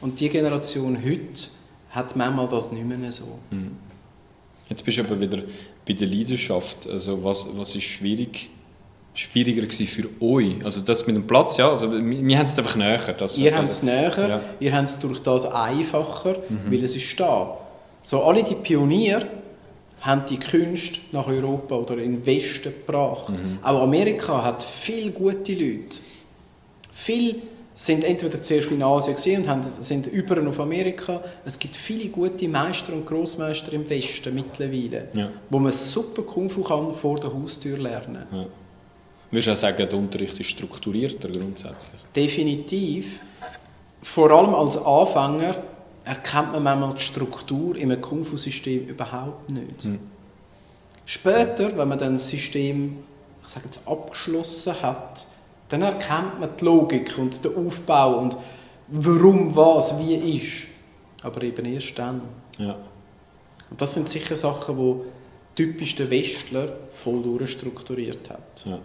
Und die Generation heute hat manchmal das nicht mehr so. Mhm. Jetzt bist du aber wieder bei der Leidenschaft. Also was, was ist schwierig schwieriger gewesen für euch? Also das mit dem Platz, ja, also wir, wir haben es einfach näher. Das, ihr habt es näher, ja. ihr habt es durch das einfacher, mhm. weil es ist da. So alle die Pioniere haben die Kunst nach Europa oder in den Westen gebracht. Mhm. Auch Amerika hat viele gute Leute. Viele sind entweder zuerst in Asien und haben, sind über auf Amerika. Es gibt viele gute Meister und Großmeister im Westen mittlerweile, ja. wo man super Kung Fu kann vor der Haustür lernen. Ja. Würdest du auch sagen, der Unterricht ist strukturierter grundsätzlich? Definitiv. Vor allem als Anfänger erkennt man manchmal die Struktur in einem Kung-Fu-System überhaupt nicht. Hm. Später, wenn man dann das System ich sage jetzt, abgeschlossen hat, dann erkennt man die Logik und den Aufbau und warum was wie ist. Aber eben erst dann. Ja. Und das sind sicher Sachen, die typisch der Westler voll durchstrukturiert hat. Ja.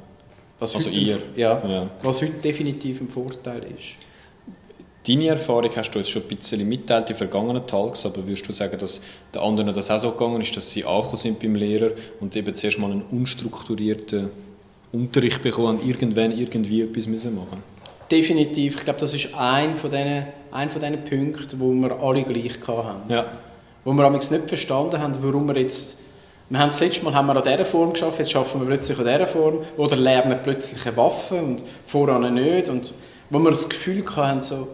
Was also heute, ihr? Ja, ja, was heute definitiv ein Vorteil ist. Deine Erfahrung hast du jetzt schon ein bisschen mitteilt in vergangenen Tages, aber würdest du sagen, dass den anderen das auch so gegangen ist, dass sie angekommen sind beim Lehrer und eben zuerst mal einen unstrukturierten Unterricht bekommen und irgendwann irgendwie etwas müssen machen Definitiv. Ich glaube, das ist ein von diesen, ein von diesen Punkten, wo wir alle gleich hatten. Ja. Wo wir nicht verstanden haben, warum wir jetzt wir haben das letzte Mal haben wir an dieser Form geschafft, jetzt schaffen wir plötzlich an dieser Form. Oder lernen plötzlich eine Waffe und voran nicht. Und wo wir das Gefühl hatten, so,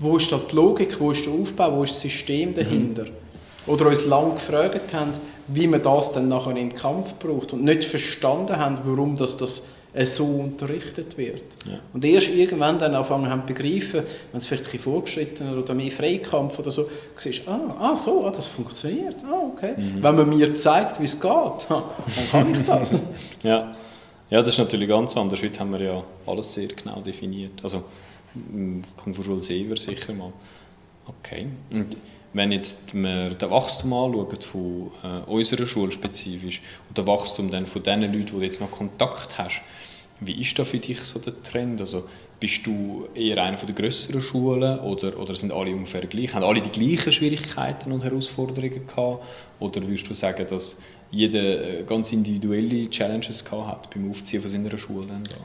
wo ist da die Logik, wo ist der Aufbau, wo ist das System mhm. dahinter? Mhm. Oder uns lange gefragt haben, wie man das dann nachher im Kampf braucht und nicht verstanden haben, warum das, das so unterrichtet wird. Ja. Und erst irgendwann dann anfangen haben zu begreifen, wenn es vielleicht ein vorgeschritten oder mehr Freikampf oder so, siehst ah, ah so, ah, das funktioniert, ah, okay. Mhm. Wenn man mir zeigt, wie es geht, dann kann ich das. ja. ja, das ist natürlich ganz anders. Heute haben wir ja alles sehr genau definiert. Also, Kung Fu Schule Sever sicher mal. Okay. Und wenn jetzt wir den Wachstum anschauen von äh, unserer Schule spezifisch und den Wachstum dann von den Leuten, die du jetzt noch Kontakt hast, wie ist da für dich so der Trend? Also bist du eher einer der größeren Schulen oder, oder sind alle ungefähr gleich? Haben alle die gleichen Schwierigkeiten und Herausforderungen gehabt? Oder würdest du sagen, dass jeder äh, ganz individuelle Challenges gehabt hat beim Aufziehen von seiner Schule? Dann da?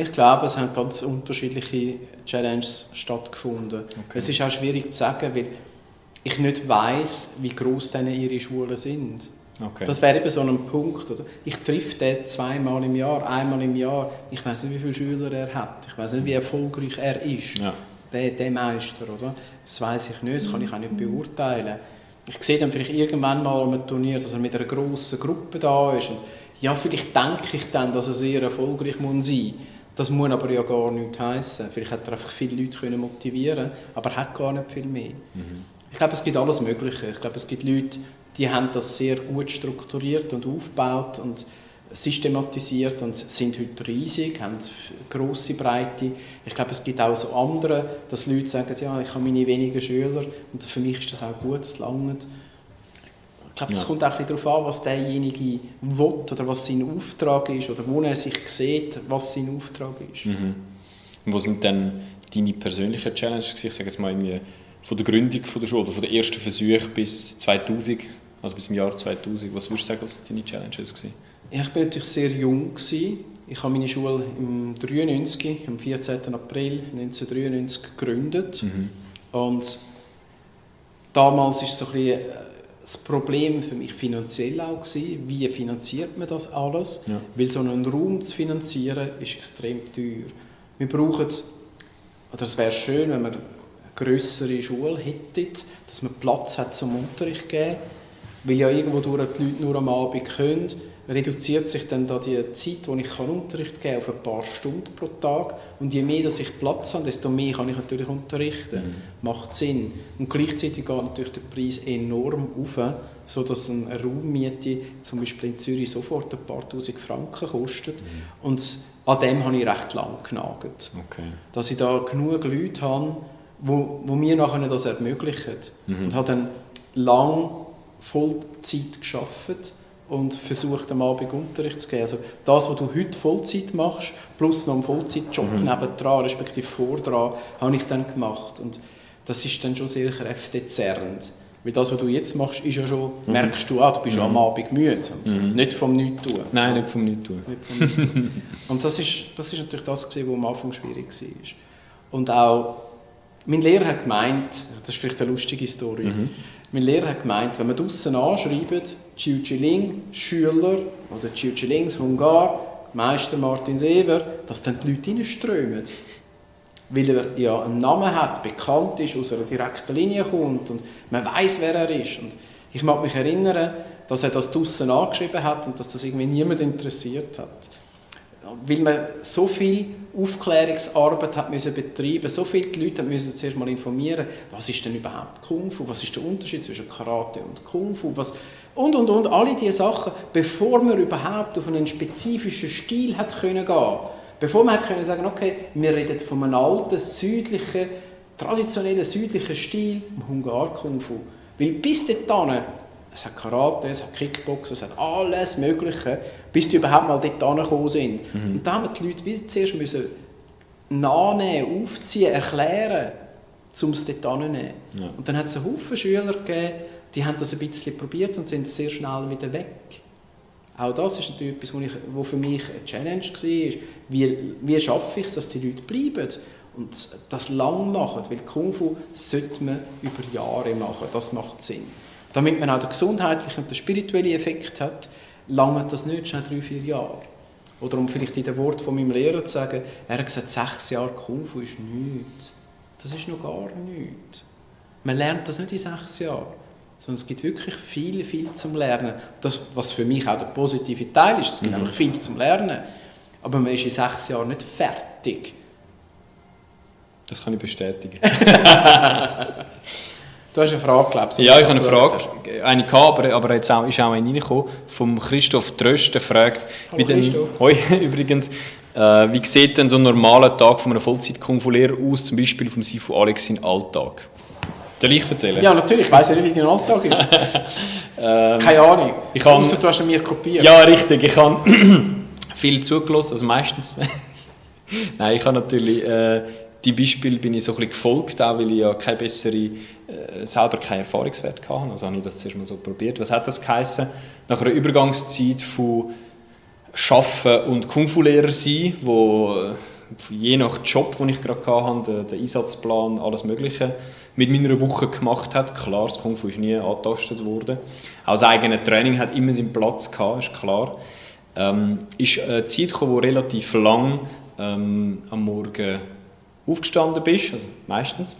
Ich glaube, es haben ganz unterschiedliche Challenges stattgefunden. Okay. Es ist auch schwierig zu sagen, weil ich nicht weiß, wie groß denn ihre Schulen sind. Okay. Das wäre eben so ein Punkt. Oder? Ich treffe den zweimal im Jahr, einmal im Jahr. Ich weiß nicht, wie viele Schüler er hat. Ich weiß nicht, wie erfolgreich er ist. Ja. Der, der Meister, oder? Das weiß ich nicht, das kann ich auch nicht beurteilen. Ich sehe dann vielleicht irgendwann mal ein Turnier, dass er mit einer grossen Gruppe da ist. Und ja, vielleicht denke ich dann, dass er sehr erfolgreich muss sein Das muss aber ja gar nicht heißen. Vielleicht hat er einfach viele Leute können motivieren aber er hat gar nicht viel mehr. Mhm. Ich glaube, es gibt alles Mögliche. Ich glaube, es gibt Leute, die haben das sehr gut strukturiert und aufgebaut und systematisiert und sind heute riesig, haben große Breite. Ich glaube, es gibt auch so andere, dass Leute sagen, ja, ich habe meine wenigen Schüler und für mich ist das auch gut, das langt. glaube, es Ja. kommt auch ein bisschen darauf an, was derjenige will oder was sein Auftrag ist oder wo er sich sieht, was sein Auftrag ist. Mhm. Und was sind dann deine persönlichen Challenges? Ich sage jetzt mal irgendwie von der Gründung von der Schule oder von der ersten Versuch bis 2000, also bis zum Jahr 2000. Was würdest du sagen, was deine Challenges gewesen? Ja, ich bin natürlich sehr jung. Gewesen. Ich habe meine Schule im 93, am 14. April 1993 gegründet. Mhm. Und damals ist so ein bisschen äh, das Problem für mich finanziell auch gewesen, wie finanziert man das alles? Ja. Weil so einen Raum zu finanzieren ist extrem teuer. Wir brauchen, oder es wäre schön, wenn wir eine grössere Schule hätten, dass man Platz hat zum Unterricht zu geben, weil ja irgendwo durch die Leute nur am Abend können, reduziert sich dann da die Zeit, wo ich kann Unterricht geben kann, auf ein paar Stunden pro Tag. Und je mehr dass ich Platz habe, desto mehr kann ich natürlich unterrichten. Macht Sinn. Und gleichzeitig geht natürlich der Preis enorm auf, sodass eine Raummiete zum Beispiel in Zürich sofort ein paar tausend Franken kostet. Und an dem habe ich recht lang genagelt. Okay. Dass ich da genug Leute habe, wo, wo mir nachher das ermöglichen. Und habe dann lang Vollzeit geschafft und versucht am Abend Unterricht zu geben. Also das, was du heute Vollzeit machst, plus noch einen Vollzeitjob nebendran, respektive vordran, habe ich dann gemacht. Und das ist dann schon sehr kräftezerrend. Weil das, was du jetzt machst, ist ja schon, merkst du auch, du bist ja am Abend müde. Und Nicht vom Nichtstun. Nein, nicht vom Nichtstun. Nicht vom Nichtstun. Und das ist, das ist natürlich das, was am Anfang schwierig war. Und auch, mein Lehrer hat gemeint, das ist vielleicht eine lustige Story, mein Lehrer hat gemeint, wenn man draussen anschreibt, Chiu Chiling, Schüler oder Chiu Chilings Hungar, Meister Martin Sever, dass dann die Leute reinströmen. Weil er ja einen Namen hat, bekannt ist, aus einer direkten Linie kommt und man weiß, wer er ist. Und ich mag mich erinnern, dass er das draussen angeschrieben hat und dass das irgendwie niemand interessiert hat. Weil man so viel Aufklärungsarbeit hat müssen betreiben, so viele Leute müssen zuerst mal informieren, was ist denn überhaupt Kung Fu, was ist der Unterschied zwischen Karate und Kung Fu, was und und und alle diese Sachen, bevor man überhaupt auf einen spezifischen Stil hat können gehen, bevor man hat können sagen, okay, wir reden von einem alten südlichen, traditionellen südlichen Stil, im Hungar Kung Fu, weil bis dahin es hat Karate, es hat Kickboxen, es hat alles Mögliche, bis die überhaupt mal dort angekommen sind. Und da haben die Leute wie zuerst müssen nachnehmen, aufziehen, erklären, um es dort anzunehmen. Ja. Und dann hat es einen Haufen Schüler gegeben, die haben das ein bisschen probiert und sind sehr schnell wieder weg. Auch das ist natürlich etwas, wo, ich, wo für mich eine Challenge war. Wie, wie schaffe ich es, dass die Leute bleiben und das lang machen? Weil Kung Fu sollte man über Jahre machen, das macht Sinn. Damit man auch den gesundheitlichen und den spirituellen Effekt hat, lange das nicht schon drei, vier Jahre. Oder um vielleicht in den Wort von meinem Lehrer zu sagen, er hat gesagt, sechs Jahre Kung Fu ist nichts. Das ist noch gar nichts. Man lernt das nicht in sechs Jahren. Sondern es gibt wirklich viel, viel zum Lernen. Das, was für mich auch der positive Teil ist, es gibt einfach viel zum Lernen. Aber man ist in sechs Jahren nicht fertig. Das kann ich bestätigen. Du hast eine Frage, glaube ich. Ja, ich habe eine Frage, eine gehabt, aber, aber jetzt auch, ist auch eine reingekommen, vom Christoph Tröst, der fragt, Hallo wie denn. Hoi, übrigens, äh, wie sieht denn so ein normaler Tag von einem Vollzeit-Kung-Fu-Lehrer aus, zum Beispiel vom Sifu Alex sein Alltag? Soll ich erzählen? Ja, natürlich. Ich weiß ja nicht, wie dein Alltag ist. Keine Ahnung. Ähm, ich kann- Ausser du hast mir kopiert. Ja, richtig. Ich habe viel zugelassen, also meistens. Nein, ich habe natürlich äh, die Beispiele bin ich so ein bisschen gefolgt, auch weil ich ja keine bessere, selber keinen Erfahrungswert hatte. Also habe ich das zuerst mal so probiert. Was hat das geheißen? Nach einer Übergangszeit von Arbeiten und Kung-Fu-Lehrer sein, wo äh, je nach Job, den ich gerade hatte, den, den Einsatzplan, alles Mögliche mit meiner Woche gemacht hat. Klar, das Kung Fu ist nie angetastet worden. Auch das eigene Training hat immer seinen Platz gehabt, ist klar. Ähm, ist eine Zeit gekommen, wo relativ lang ähm, am Morgen aufgestanden bist, also meistens.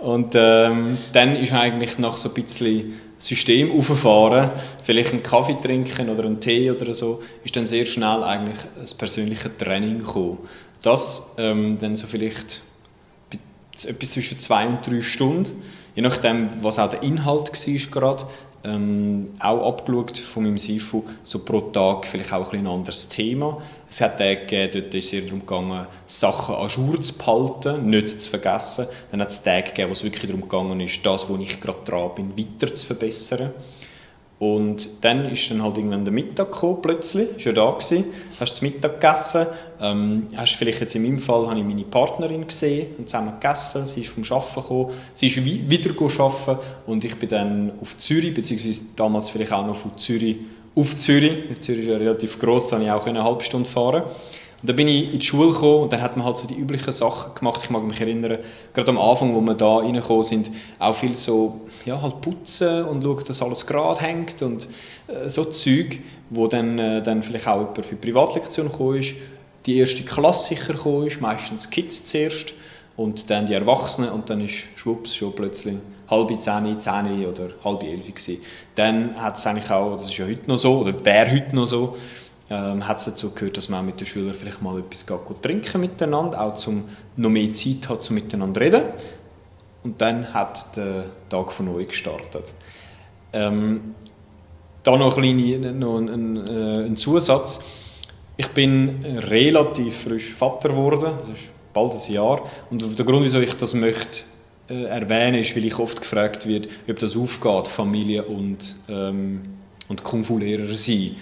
Und ähm, dann ist eigentlich nach so ein bisschen System auffahren, vielleicht einen Kaffee trinken oder einen Tee oder so, ist dann sehr schnell eigentlich das persönliche Training gekommen. Das ähm, dann so vielleicht etwas zwischen zwei und drei Stunden, je nachdem, was auch der Inhalt war gerade, ähm, auch abgeschaut von meinem Sifu, so pro Tag vielleicht auch ein, ein anderes Thema. Es hat Tage gegeben, dort ist es eher darum gegangen, Sachen an Jour zu behalten, nicht zu vergessen. Dann hat es Tage gegeben, wo es wirklich darum gegangen ist, das, wo ich gerade dran bin, weiter zu verbessern. Und dann ist dann halt irgendwann der Mittag gekommen, plötzlich, ist ja da gewesen, hast du Mittag gegessen, ähm, hast vielleicht jetzt in meinem Fall, habe ich meine Partnerin gesehen und zusammen gegessen, sie ist vom Arbeiten gekommen, sie ist wieder arbeiten. Und ich bin dann auf Zürich, beziehungsweise damals vielleicht auch noch von Zürich auf Zürich, Zürich ist ja relativ gross, da konnte ich auch eine halbe Stunde fahren und dann bin ich in die Schule gekommen und dann hat man halt so die üblichen Sachen gemacht. Ich mag mich erinnern, gerade am Anfang, wo wir da reingekommen sind, auch viel so, ja, halt putzen und schauen, dass alles gerade hängt und äh, so Zeug, wo dann, äh, dann vielleicht auch jemand für die Privatlektion gekommen ist. Die erste Klasse sicher gekommen ist, meistens Kids zuerst und dann die Erwachsenen und dann ist schwupps schon plötzlich halbe zehn, zehn oder halbe elf gewesen. Dann hat es eigentlich auch, das ist ja heute noch so, oder wäre heute noch so, ähm, hat es dazu gehört, dass man mit den Schülern vielleicht mal etwas geht, trinken miteinander, auch um noch mehr Zeit hat, um miteinander zu reden. Und dann hat der Tag von neu gestartet. Ähm, da noch ein, kleine, noch ein, ein, äh, ein, Zusatz. Ich bin relativ frisch Vater geworden, das ist bald ein Jahr. Und der Grund, wieso ich das möchte äh, erwähnen, ist, weil ich oft gefragt wird, ob das aufgeht, Familie und, ähm, und Kung-Fu-Lehrer sein.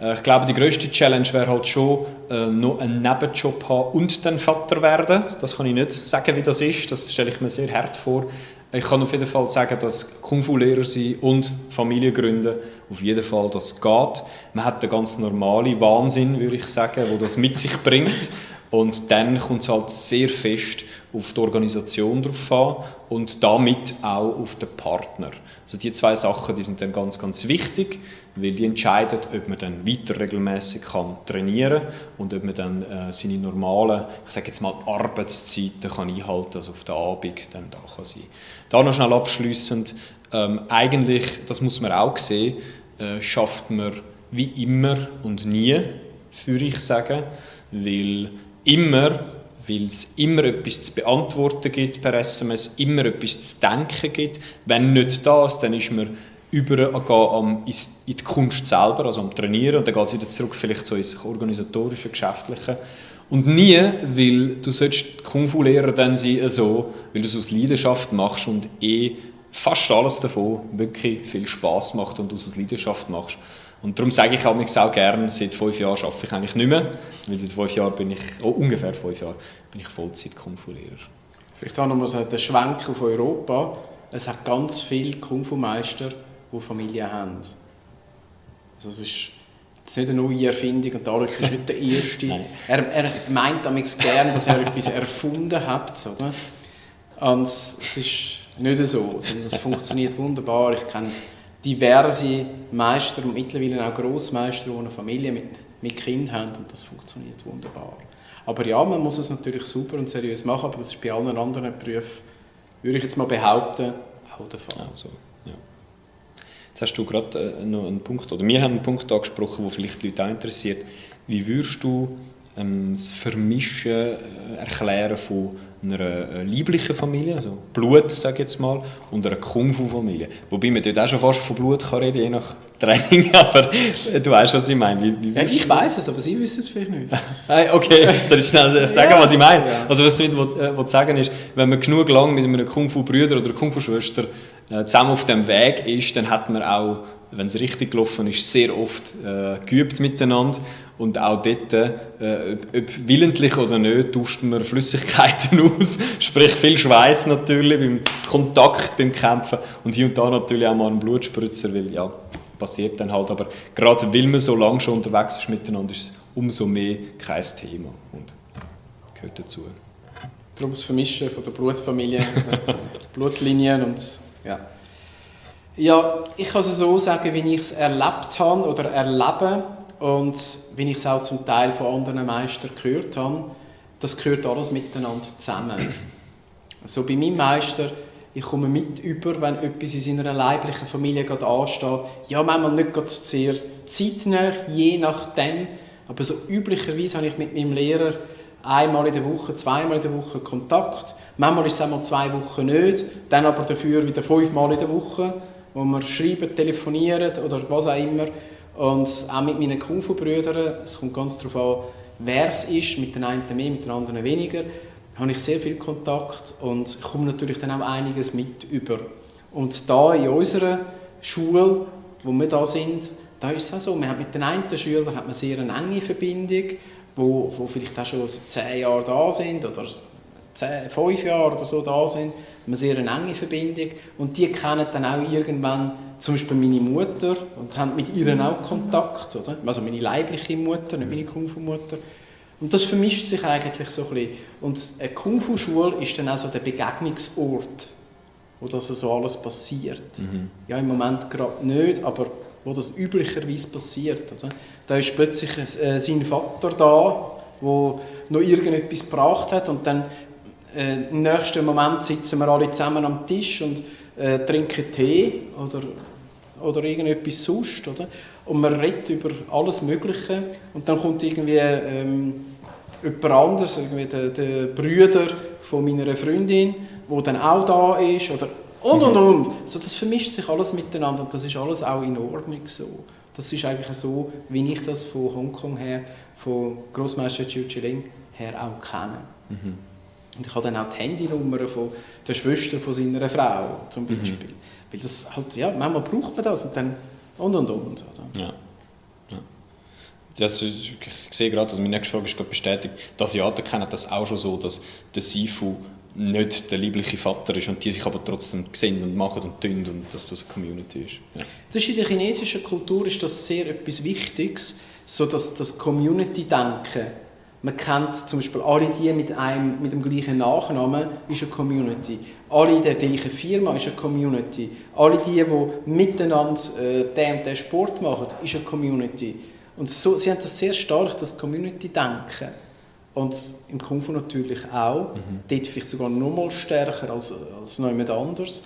Äh, ich glaube, die größte Challenge wäre halt schon, äh, noch einen Nebenjob haben und dann Vater werden. Das kann ich nicht sagen, wie das ist. Das stelle ich mir sehr hart vor. Ich kann auf jeden Fall sagen, dass Kung-Fu-Lehrer sein und Familie gründen, auf jeden Fall das geht. Man hat den ganz normalen Wahnsinn, würde ich sagen, wo das mit sich bringt. Und dann kommt es halt sehr fest auf die Organisation drauf an und damit auch auf den Partner. Also die zwei Sachen, die sind dann ganz, ganz wichtig, weil die entscheiden, ob man dann weiter regelmäßig kann trainieren und ob man dann äh, seine normalen, ich sage jetzt mal Arbeitszeiten kann einhalten, also auf der Abend dann da kann sein. Da noch schnell abschließend, ähm, eigentlich, das muss man auch sehen, äh, schafft man wie immer und nie, würde ich sagen, weil immer weil es immer etwas zu beantworten gibt per SMS, immer etwas zu denken gibt. Wenn nicht das, dann ist man übergehen in die Kunst selber, also am Trainieren, und dann geht es wieder zurück vielleicht so ins organisatorische, geschäftliche. Und nie, weil du sollst Kung-Fu-Lehrer dann sein, so, weil du es aus Leidenschaft machst und eh fast alles davon wirklich viel Spaß macht und du es aus Leidenschaft machst. Und darum sage ich mich auch gerne, seit fünf Jahren arbeite ich eigentlich nicht mehr, weil seit fünf Jahren bin ich, oh, ungefähr fünf Jahre, bin ich Vollzeit Kung Fu Lehrer. Vielleicht auch noch mal so den Schwenk auf Europa. Es hat ganz viele Kung Fu Meister, die Familie haben. Also es ist das ist nicht eine neue Erfindung und Alex ist nicht der Erste. er, er meint damit gerne, dass er etwas erfunden hat. Oder? Und es ist nicht so, sondern es funktioniert wunderbar. Ich kenne diverse Meister und mittlerweile auch Grossmeister, die eine Familie mit, mit Kind haben und das funktioniert wunderbar. Aber ja, man muss es natürlich super und seriös machen, aber das ist bei allen anderen Berufen, würde ich jetzt mal behaupten, auch der Fall. Also, ja. Jetzt hast du gerade äh, noch einen Punkt, oder wir haben einen Punkt angesprochen, der vielleicht die Leute auch interessiert. Wie würdest du ähm, das Vermischen äh, erklären von einer äh, lieblichen Familie, also Blut, sage ich jetzt mal, und einer Kung-Fu-Familie. Wobei man dort auch schon fast von Blut kann reden, je nach Training, aber du weißt, was ich meine. Wie, wie ja, ich weiß es, aber Sie wissen es vielleicht nicht. okay, soll ich schnell sagen, ja, was ich meine? Ja. Also was ich will, sagen ist, wenn man genug lang mit einem Kung-Fu-Brüder oder Kung-Fu-Schwester äh, zusammen auf dem Weg ist, dann hat man auch, wenn es richtig gelaufen ist, sehr oft äh, geübt miteinander und auch dort, äh, ob willentlich oder nicht, tauscht man Flüssigkeiten aus. Sprich viel Schweiß natürlich beim Kontakt, beim Kämpfen. Und hier und da natürlich auch mal einen Blutspritzer, weil ja, passiert dann halt. Aber gerade weil man so lange schon unterwegs ist miteinander, ist es umso mehr kein Thema und gehört dazu. Darum das Vermischen von der Blutfamilie, der Blutlinien und ja. Ja, ich kann es so sagen, wie ich es erlebt habe oder erlebe und wenn ich es auch zum Teil von anderen Meistern gehört habe, das gehört alles miteinander zusammen. Also bei meinem Meister, ich komme mit über, wenn etwas in seiner leiblichen Familie gerade ansteht. Ja, manchmal nicht gerade sehr zeitnah, je nachdem. Aber so üblicherweise habe ich mit meinem Lehrer einmal in der Woche, zweimal in der Woche Kontakt. Manchmal ist es einmal zwei Wochen nicht, dann aber dafür wieder fünfmal in der Woche, wo wir schreiben, telefonieren oder was auch immer. Und auch mit meinen Kung-Fu-Brüdern, es kommt ganz darauf an, wer es ist, mit den einen mehr, mit den anderen weniger, habe ich sehr viel Kontakt und ich komme natürlich dann auch einiges mit über. Und da in unserer Schule wo wir da sind, da ist es auch so, man hat mit den einen Schülern hat man sehr eine enge Verbindung, wo, wo vielleicht auch schon zehn Jahren da sind oder zehn, fünf Jahre oder so da sind, eine sehr eine enge Verbindung und die kennen dann auch irgendwann zum Beispiel meine Mutter und haben mit ihr auch Kontakt, oder? also meine leibliche Mutter, nicht meine Kung-Fu-Mutter. Und das vermischt sich eigentlich so ein bisschen. Und eine Kung-Fu-Schule ist dann auch so der Begegnungsort, wo das so alles passiert. Mhm. Ja, im Moment gerade nicht, aber wo das üblicherweise passiert. Oder? Da ist plötzlich äh, sein Vater da, der noch irgendetwas gebracht hat und dann äh, im nächsten Moment sitzen wir alle zusammen am Tisch und äh, trinken Tee oder, oder irgendetwas sonst. Oder? Und man redet über alles Mögliche und dann kommt irgendwie ähm, jemand anderes, irgendwie der, der Brüder von meiner Freundin, der dann auch da ist oder und und und. So, das vermischt sich alles miteinander und das ist alles auch in Ordnung so. Das ist eigentlich so, wie ich das von Hongkong her, von Großmeister Chiu Chiling her auch kenne. Mhm. Und ich habe dann auch die Handynummer von der Schwester von seiner Frau zum mhm. Beispiel. Mhm. Weil das halt, ja, manchmal braucht man das und dann und und und. Oder? Ja. ja. Das, ich sehe gerade, also meine nächste Frage ist gerade bestätigt, die Asiaten kennen das auch schon so, dass der Sifu nicht der liebliche Vater ist und die sich aber trotzdem sehen und machen und tun und dass das eine Community ist. Ja. Das ist in der chinesischen Kultur ist das sehr etwas Wichtiges, so dass das Community-Denken man kennt zum Beispiel alle die mit, einem, mit dem gleichen Nachnamen, ist eine Community. Alle in der gleichen Firma ist eine Community. Alle die, die miteinander äh, den und den Sport machen, ist eine Community. Und so, sie haben das sehr stark, das Community-Denken. Und im Kung Fu natürlich auch. Mhm. Dort vielleicht sogar noch mal stärker als, als noch jemand anderes.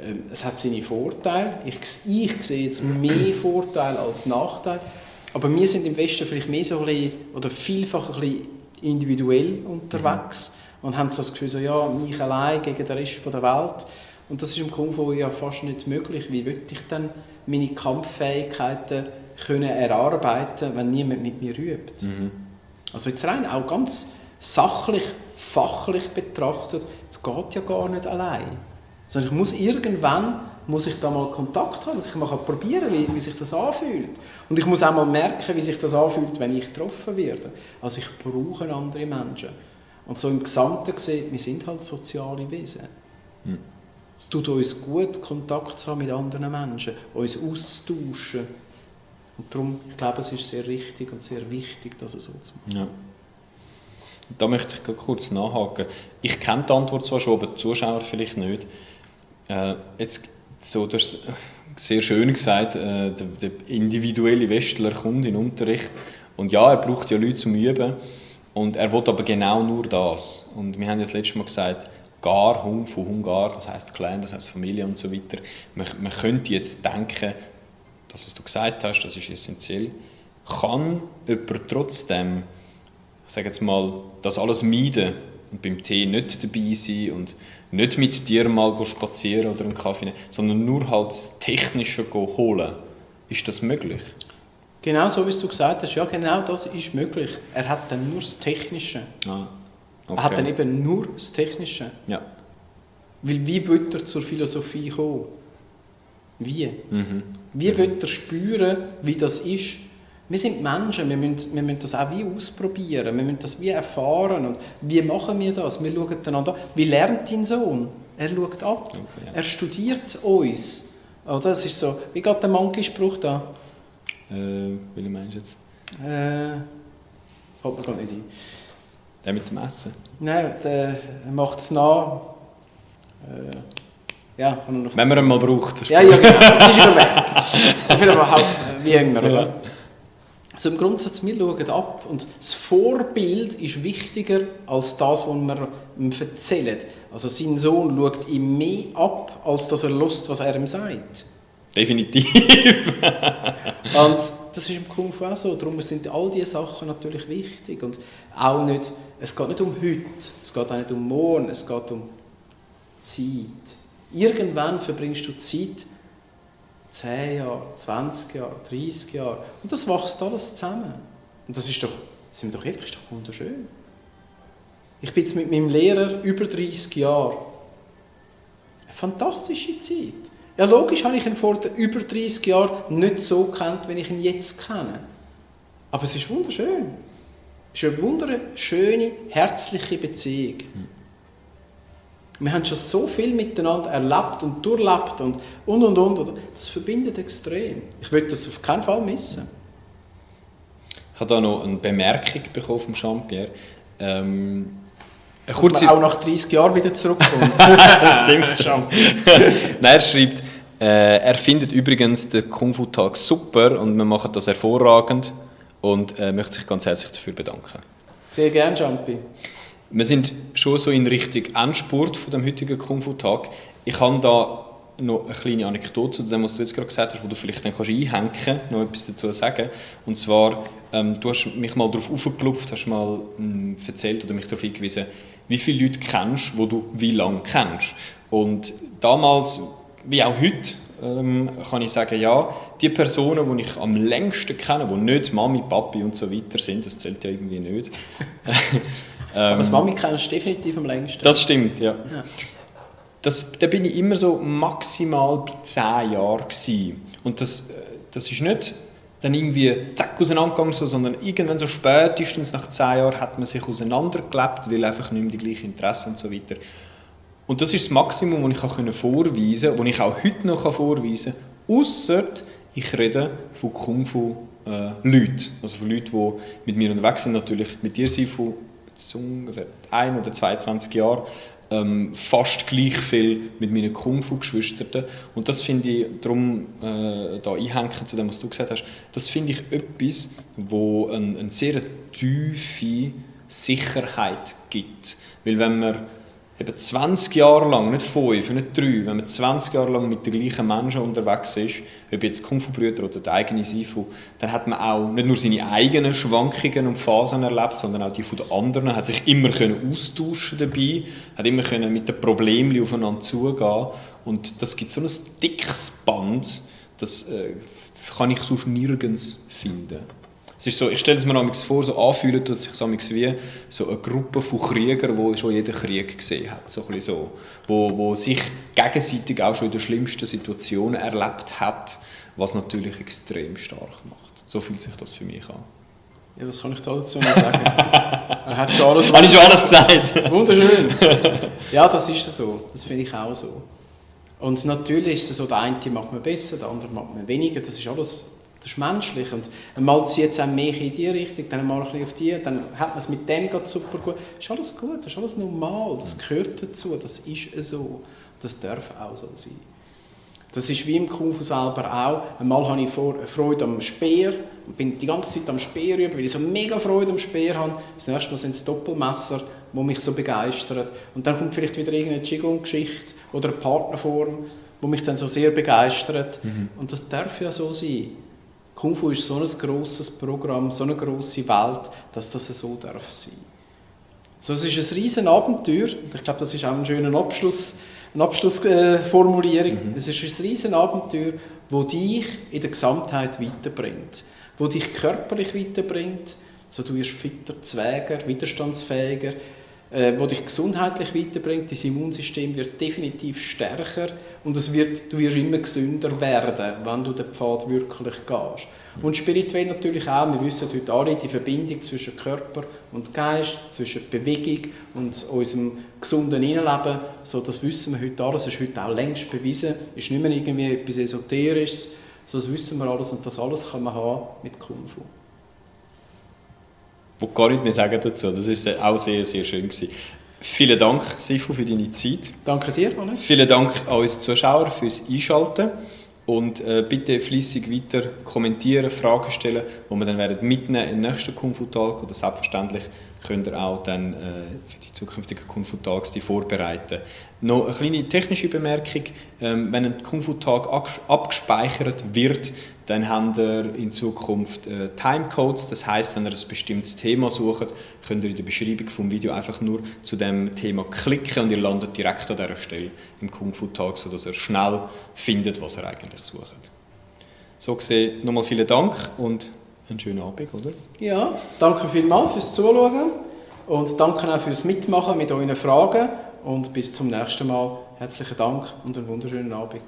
Ähm, es hat seine Vorteile. Ich, ich sehe jetzt mehr Vorteile als Nachteile. Aber wir sind im Westen vielleicht mehr so ein bisschen, oder vielfach ein bisschen individuell unterwegs mhm. und haben so das Gefühl, so, ja, mich allein gegen den Rest der Welt. Und das ist im Kung Fu ja fast nicht möglich. Wie würde ich dann meine Kampffähigkeiten können erarbeiten, wenn niemand mit mir übt? Mhm. Also jetzt rein auch ganz sachlich, fachlich betrachtet, es geht ja gar nicht allein. Sondern ich muss irgendwann muss ich da mal Kontakt haben, dass ich mal probieren kann, wie, wie sich das anfühlt. Und ich muss auch mal merken, wie sich das anfühlt, wenn ich getroffen werde. Also ich brauche andere Menschen. Und so im Gesamten gesehen, wir sind halt soziale Wesen. Hm. Es tut uns gut, Kontakt zu haben mit anderen Menschen, uns auszutauschen. Und darum, ich glaube, es ist sehr richtig und sehr wichtig, das so zu machen. Ja. Da möchte ich kurz nachhaken. Ich kenne die Antwort zwar schon, aber die Zuschauer vielleicht nicht. Äh, jetzt so, du hast sehr schön gesagt, äh, der, der, individuelle Westler kommt in den Unterricht und ja, er braucht ja Leute zum Üben und er will aber genau nur das. Und wir haben ja das letzte Mal gesagt, Gar, Hung von Hungar, das heißt Clan, das heißt Familie und so weiter. Man, man könnte jetzt denken, das, was du gesagt hast, das ist essentiell. Kann jemand trotzdem, ich sage jetzt mal, das alles meiden und beim Tee nicht dabei sein und nicht mit dir mal spazieren oder einen Kaffee nehmen, sondern nur halt das Technische holen. Ist das möglich? Genau so, wie du gesagt hast. Ja, genau das ist möglich. Er hat dann nur das Technische. Ah, okay. Er hat dann eben nur das Technische. Ja. Weil wie wird er zur Philosophie kommen? Wie? Mhm. Wie mhm. wird er spüren, wie das ist? Wir sind Menschen, wir müssen, wir müssen das auch wie ausprobieren, wir müssen das wie erfahren. Und wie machen wir das? Wir schauen einander an. Wie lernt dein Sohn? Er schaut ab, okay, ja. er studiert uns. Oder? Das ist so, wie geht der Monkey-Spruch da? Äh, welchen meinst du jetzt? Äh, fällt mir gar nicht ein. Der mit dem Essen? Nein, der macht es nach. Äh, ja, Wenn man ihn mal braucht. Ja, ja, genau. Das ist immer weg. Vielleicht halt, wie immer, oder? Ja. Also im Grundsatz, wir schauen ab und das Vorbild ist wichtiger als das, was wir ihm erzählen. Also sein Sohn schaut ihm mehr ab, als dass er lust, was er ihm sagt. Definitiv. und das ist im Kung Fu auch so. Darum sind all diese Sachen natürlich wichtig. Und auch nicht, es geht nicht um heute, es geht auch nicht um morgen, es geht um Zeit. Irgendwann verbringst du Zeit 10 Jahre, 20 Jahre, 30 Jahre. Und das wächst alles zusammen. Und das ist doch, sind wir doch ehrlich, ist doch wunderschön. Ich bin jetzt mit meinem Lehrer über 30 Jahre. Eine fantastische Zeit. Ja, logisch habe ich ihn vor über 30 Jahren nicht so kennt, wie ich ihn jetzt kenne. Aber es ist wunderschön. Es ist eine wunderschöne, herzliche Beziehung. Wir haben schon so viel miteinander erlebt und durchlebt und und und und. Das verbindet extrem. Ich will das auf keinen Fall missen. Ich habe da noch eine Bemerkung bekommen vom Jean-Pierre. Ähm. Dass man auch nach 30 Jahren wieder zurückkommt. Stimmt. Nein, er schreibt, äh, er findet übrigens den Kung-Fu-Tag super und wir machen das hervorragend und äh, möchte sich ganz herzlich dafür bedanken. Sehr gerne, Jumpy. Wir sind schon so in Richtung Endspurt von dem heutigen Kung-Fu-Tag. Ich habe da noch eine kleine Anekdote zu dem, was du jetzt gerade gesagt hast, wo du vielleicht dann kannst einhängen kannst, noch etwas dazu sagen. Und zwar, ähm, du hast mich mal darauf aufgeklopft, hast mal ähm, erzählt oder mich darauf hingewiesen, wie viele Leute kennst, wo du wie lange kennst. Und damals, wie auch heute, ähm, kann ich sagen, ja, die Personen, die ich am längsten kenne, die nicht Mami, Papi und so weiter sind, das zählt ja irgendwie nicht. Aber das ähm, Mami kennst du definitiv am längsten. Das stimmt, ja. ja. Das, da bin ich immer so maximal bei 10 Jahren gewesen. Und das, äh, das ist nicht dann irgendwie zack auseinandergegangen, so, sondern irgendwann so spätestens nach 10 Jahren hat man sich auseinandergelebt, weil einfach nicht mehr die gleichen Interessen und so weiter. Und das ist das Maximum, das ich auch vorweisen kann, das ich auch heute noch vorweisen kann, außer ich rede von Kung-Fu-Leuten. Äh, also von Leuten, die mit mir unterwegs sind, natürlich mit dir sind von ungefähr 1 oder 22 Jahren ähm, fast gleich viel mit meinen Kung-Fu-Geschwistern. Und das finde ich, darum äh, da einhängen zu dem, was du gesagt hast, das finde ich etwas, wo eine, eine sehr tiefe Sicherheit gibt. Weil wenn man eben 20 Jahre lang, nicht 5, nicht 3, wenn man 20 Jahre lang mit den gleichen Menschen unterwegs ist, ob jetzt Kung-Fu-Brüder oder der eigene Sifu, dann hat man auch nicht nur seine eigenen Schwankungen und Phasen erlebt, sondern auch die von den anderen, hat sich immer können austauschen dabei, hat immer können mit den Problemen aufeinander zugehen und das gibt so ein dickes Band, das äh, kann ich sonst nirgends finden. Es ist so, ich stelle es mir vor, so anfühlen tut sich wie so eine Gruppe von Kriegern, die schon jeden Krieg gesehen hat, so ein so, wo, wo sich gegenseitig auch schon in den schlimmsten Situationen erlebt hat, was natürlich extrem stark macht. So fühlt sich das für mich an. Ja, was kann ich da dazu noch sagen? er hat schon alles, Habe ich schon alles gesagt? Wunderschön. Ja, das ist so. Das finde ich auch so. Und natürlich ist es so, der eine macht man besser, der andere macht man weniger. Das ist alles das ist menschlich. Und einmal zieht es einem mehr in die Richtung, dann mal ein bisschen auf die, dann hat man es mit dem gerade super gut. Das ist alles gut, das ist alles normal, das gehört dazu, das ist so. Das darf auch so sein. Das ist wie im Kung selber auch. Einmal habe ich Freude am Speer und bin die ganze Zeit am Speer üben, weil ich so mega Freude am Speer habe. Das nächste Mal sind es Doppelmesser, die mich so begeistern. Und dann kommt vielleicht wieder irgendeine Qigong-Geschichte oder eine Partnerform, die mich dann so sehr begeistert. Mhm. Und das darf ja so sein. Kung Fu ist so ein grosses Programm, so eine grosse Welt, dass das so darf sein. So, es ist ein riesen Abenteuer und ich glaube, das ist auch ein schöner Abschluss, eine Abschlussformulierung. Mhm. Es ist ein riesen Abenteuer, wo dich in der Gesamtheit weiterbringt, wo dich körperlich weiterbringt, so du wirst fitter, zäger, widerstandsfähiger, äh, wo dich gesundheitlich weiterbringt. Dein Immunsystem wird definitiv stärker und es wird, du wirst immer gesünder werden, wenn du den Pfad wirklich gehst. Und spirituell natürlich auch. Wir wissen heute alle die Verbindung zwischen Körper und Geist, zwischen Bewegung und unserem gesunden Innenleben. So, das wissen wir heute alles. Das ist heute auch längst bewiesen. Es ist nicht mehr irgendwie etwas Esoterisches. So, das wissen wir alles und das alles kann man haben mit Kung Fu wo gar nicht mehr sagen dazu. Das war auch sehr, sehr schön. Gewesen. Vielen Dank, Sifu, für deine Zeit. Danke dir, Anne. Vielen Dank an unsere Zuschauer fürs Einschalten. Und äh, bitte fließig weiter kommentieren, Fragen stellen, die wir dann werden mitnehmen im nächsten Kung Fu Tag. Oder selbstverständlich könnt ihr auch dann äh, für die zukünftigen Kung Fu Tags die vorbereiten. Noch eine kleine technische Bemerkung. Ähm, wenn ein Kung Fu Tag abgespeichert wird, dann habt ihr in Zukunft äh, Timecodes. Das heißt, wenn ihr ein bestimmtes Thema sucht, könnt ihr in der Beschreibung vom Video einfach nur zu dem Thema klicken und ihr landet direkt an dieser Stelle im Kung Fu Tag, sodass ihr schnell findet, was ihr eigentlich sucht. So gesehen nochmal vielen Dank und einen schönen Abend, oder? Ja, danke vielmals fürs Zuschauen und danke auch fürs Mitmachen mit euren Fragen und bis zum nächsten Mal. Herzlichen Dank und einen wunderschönen Abend.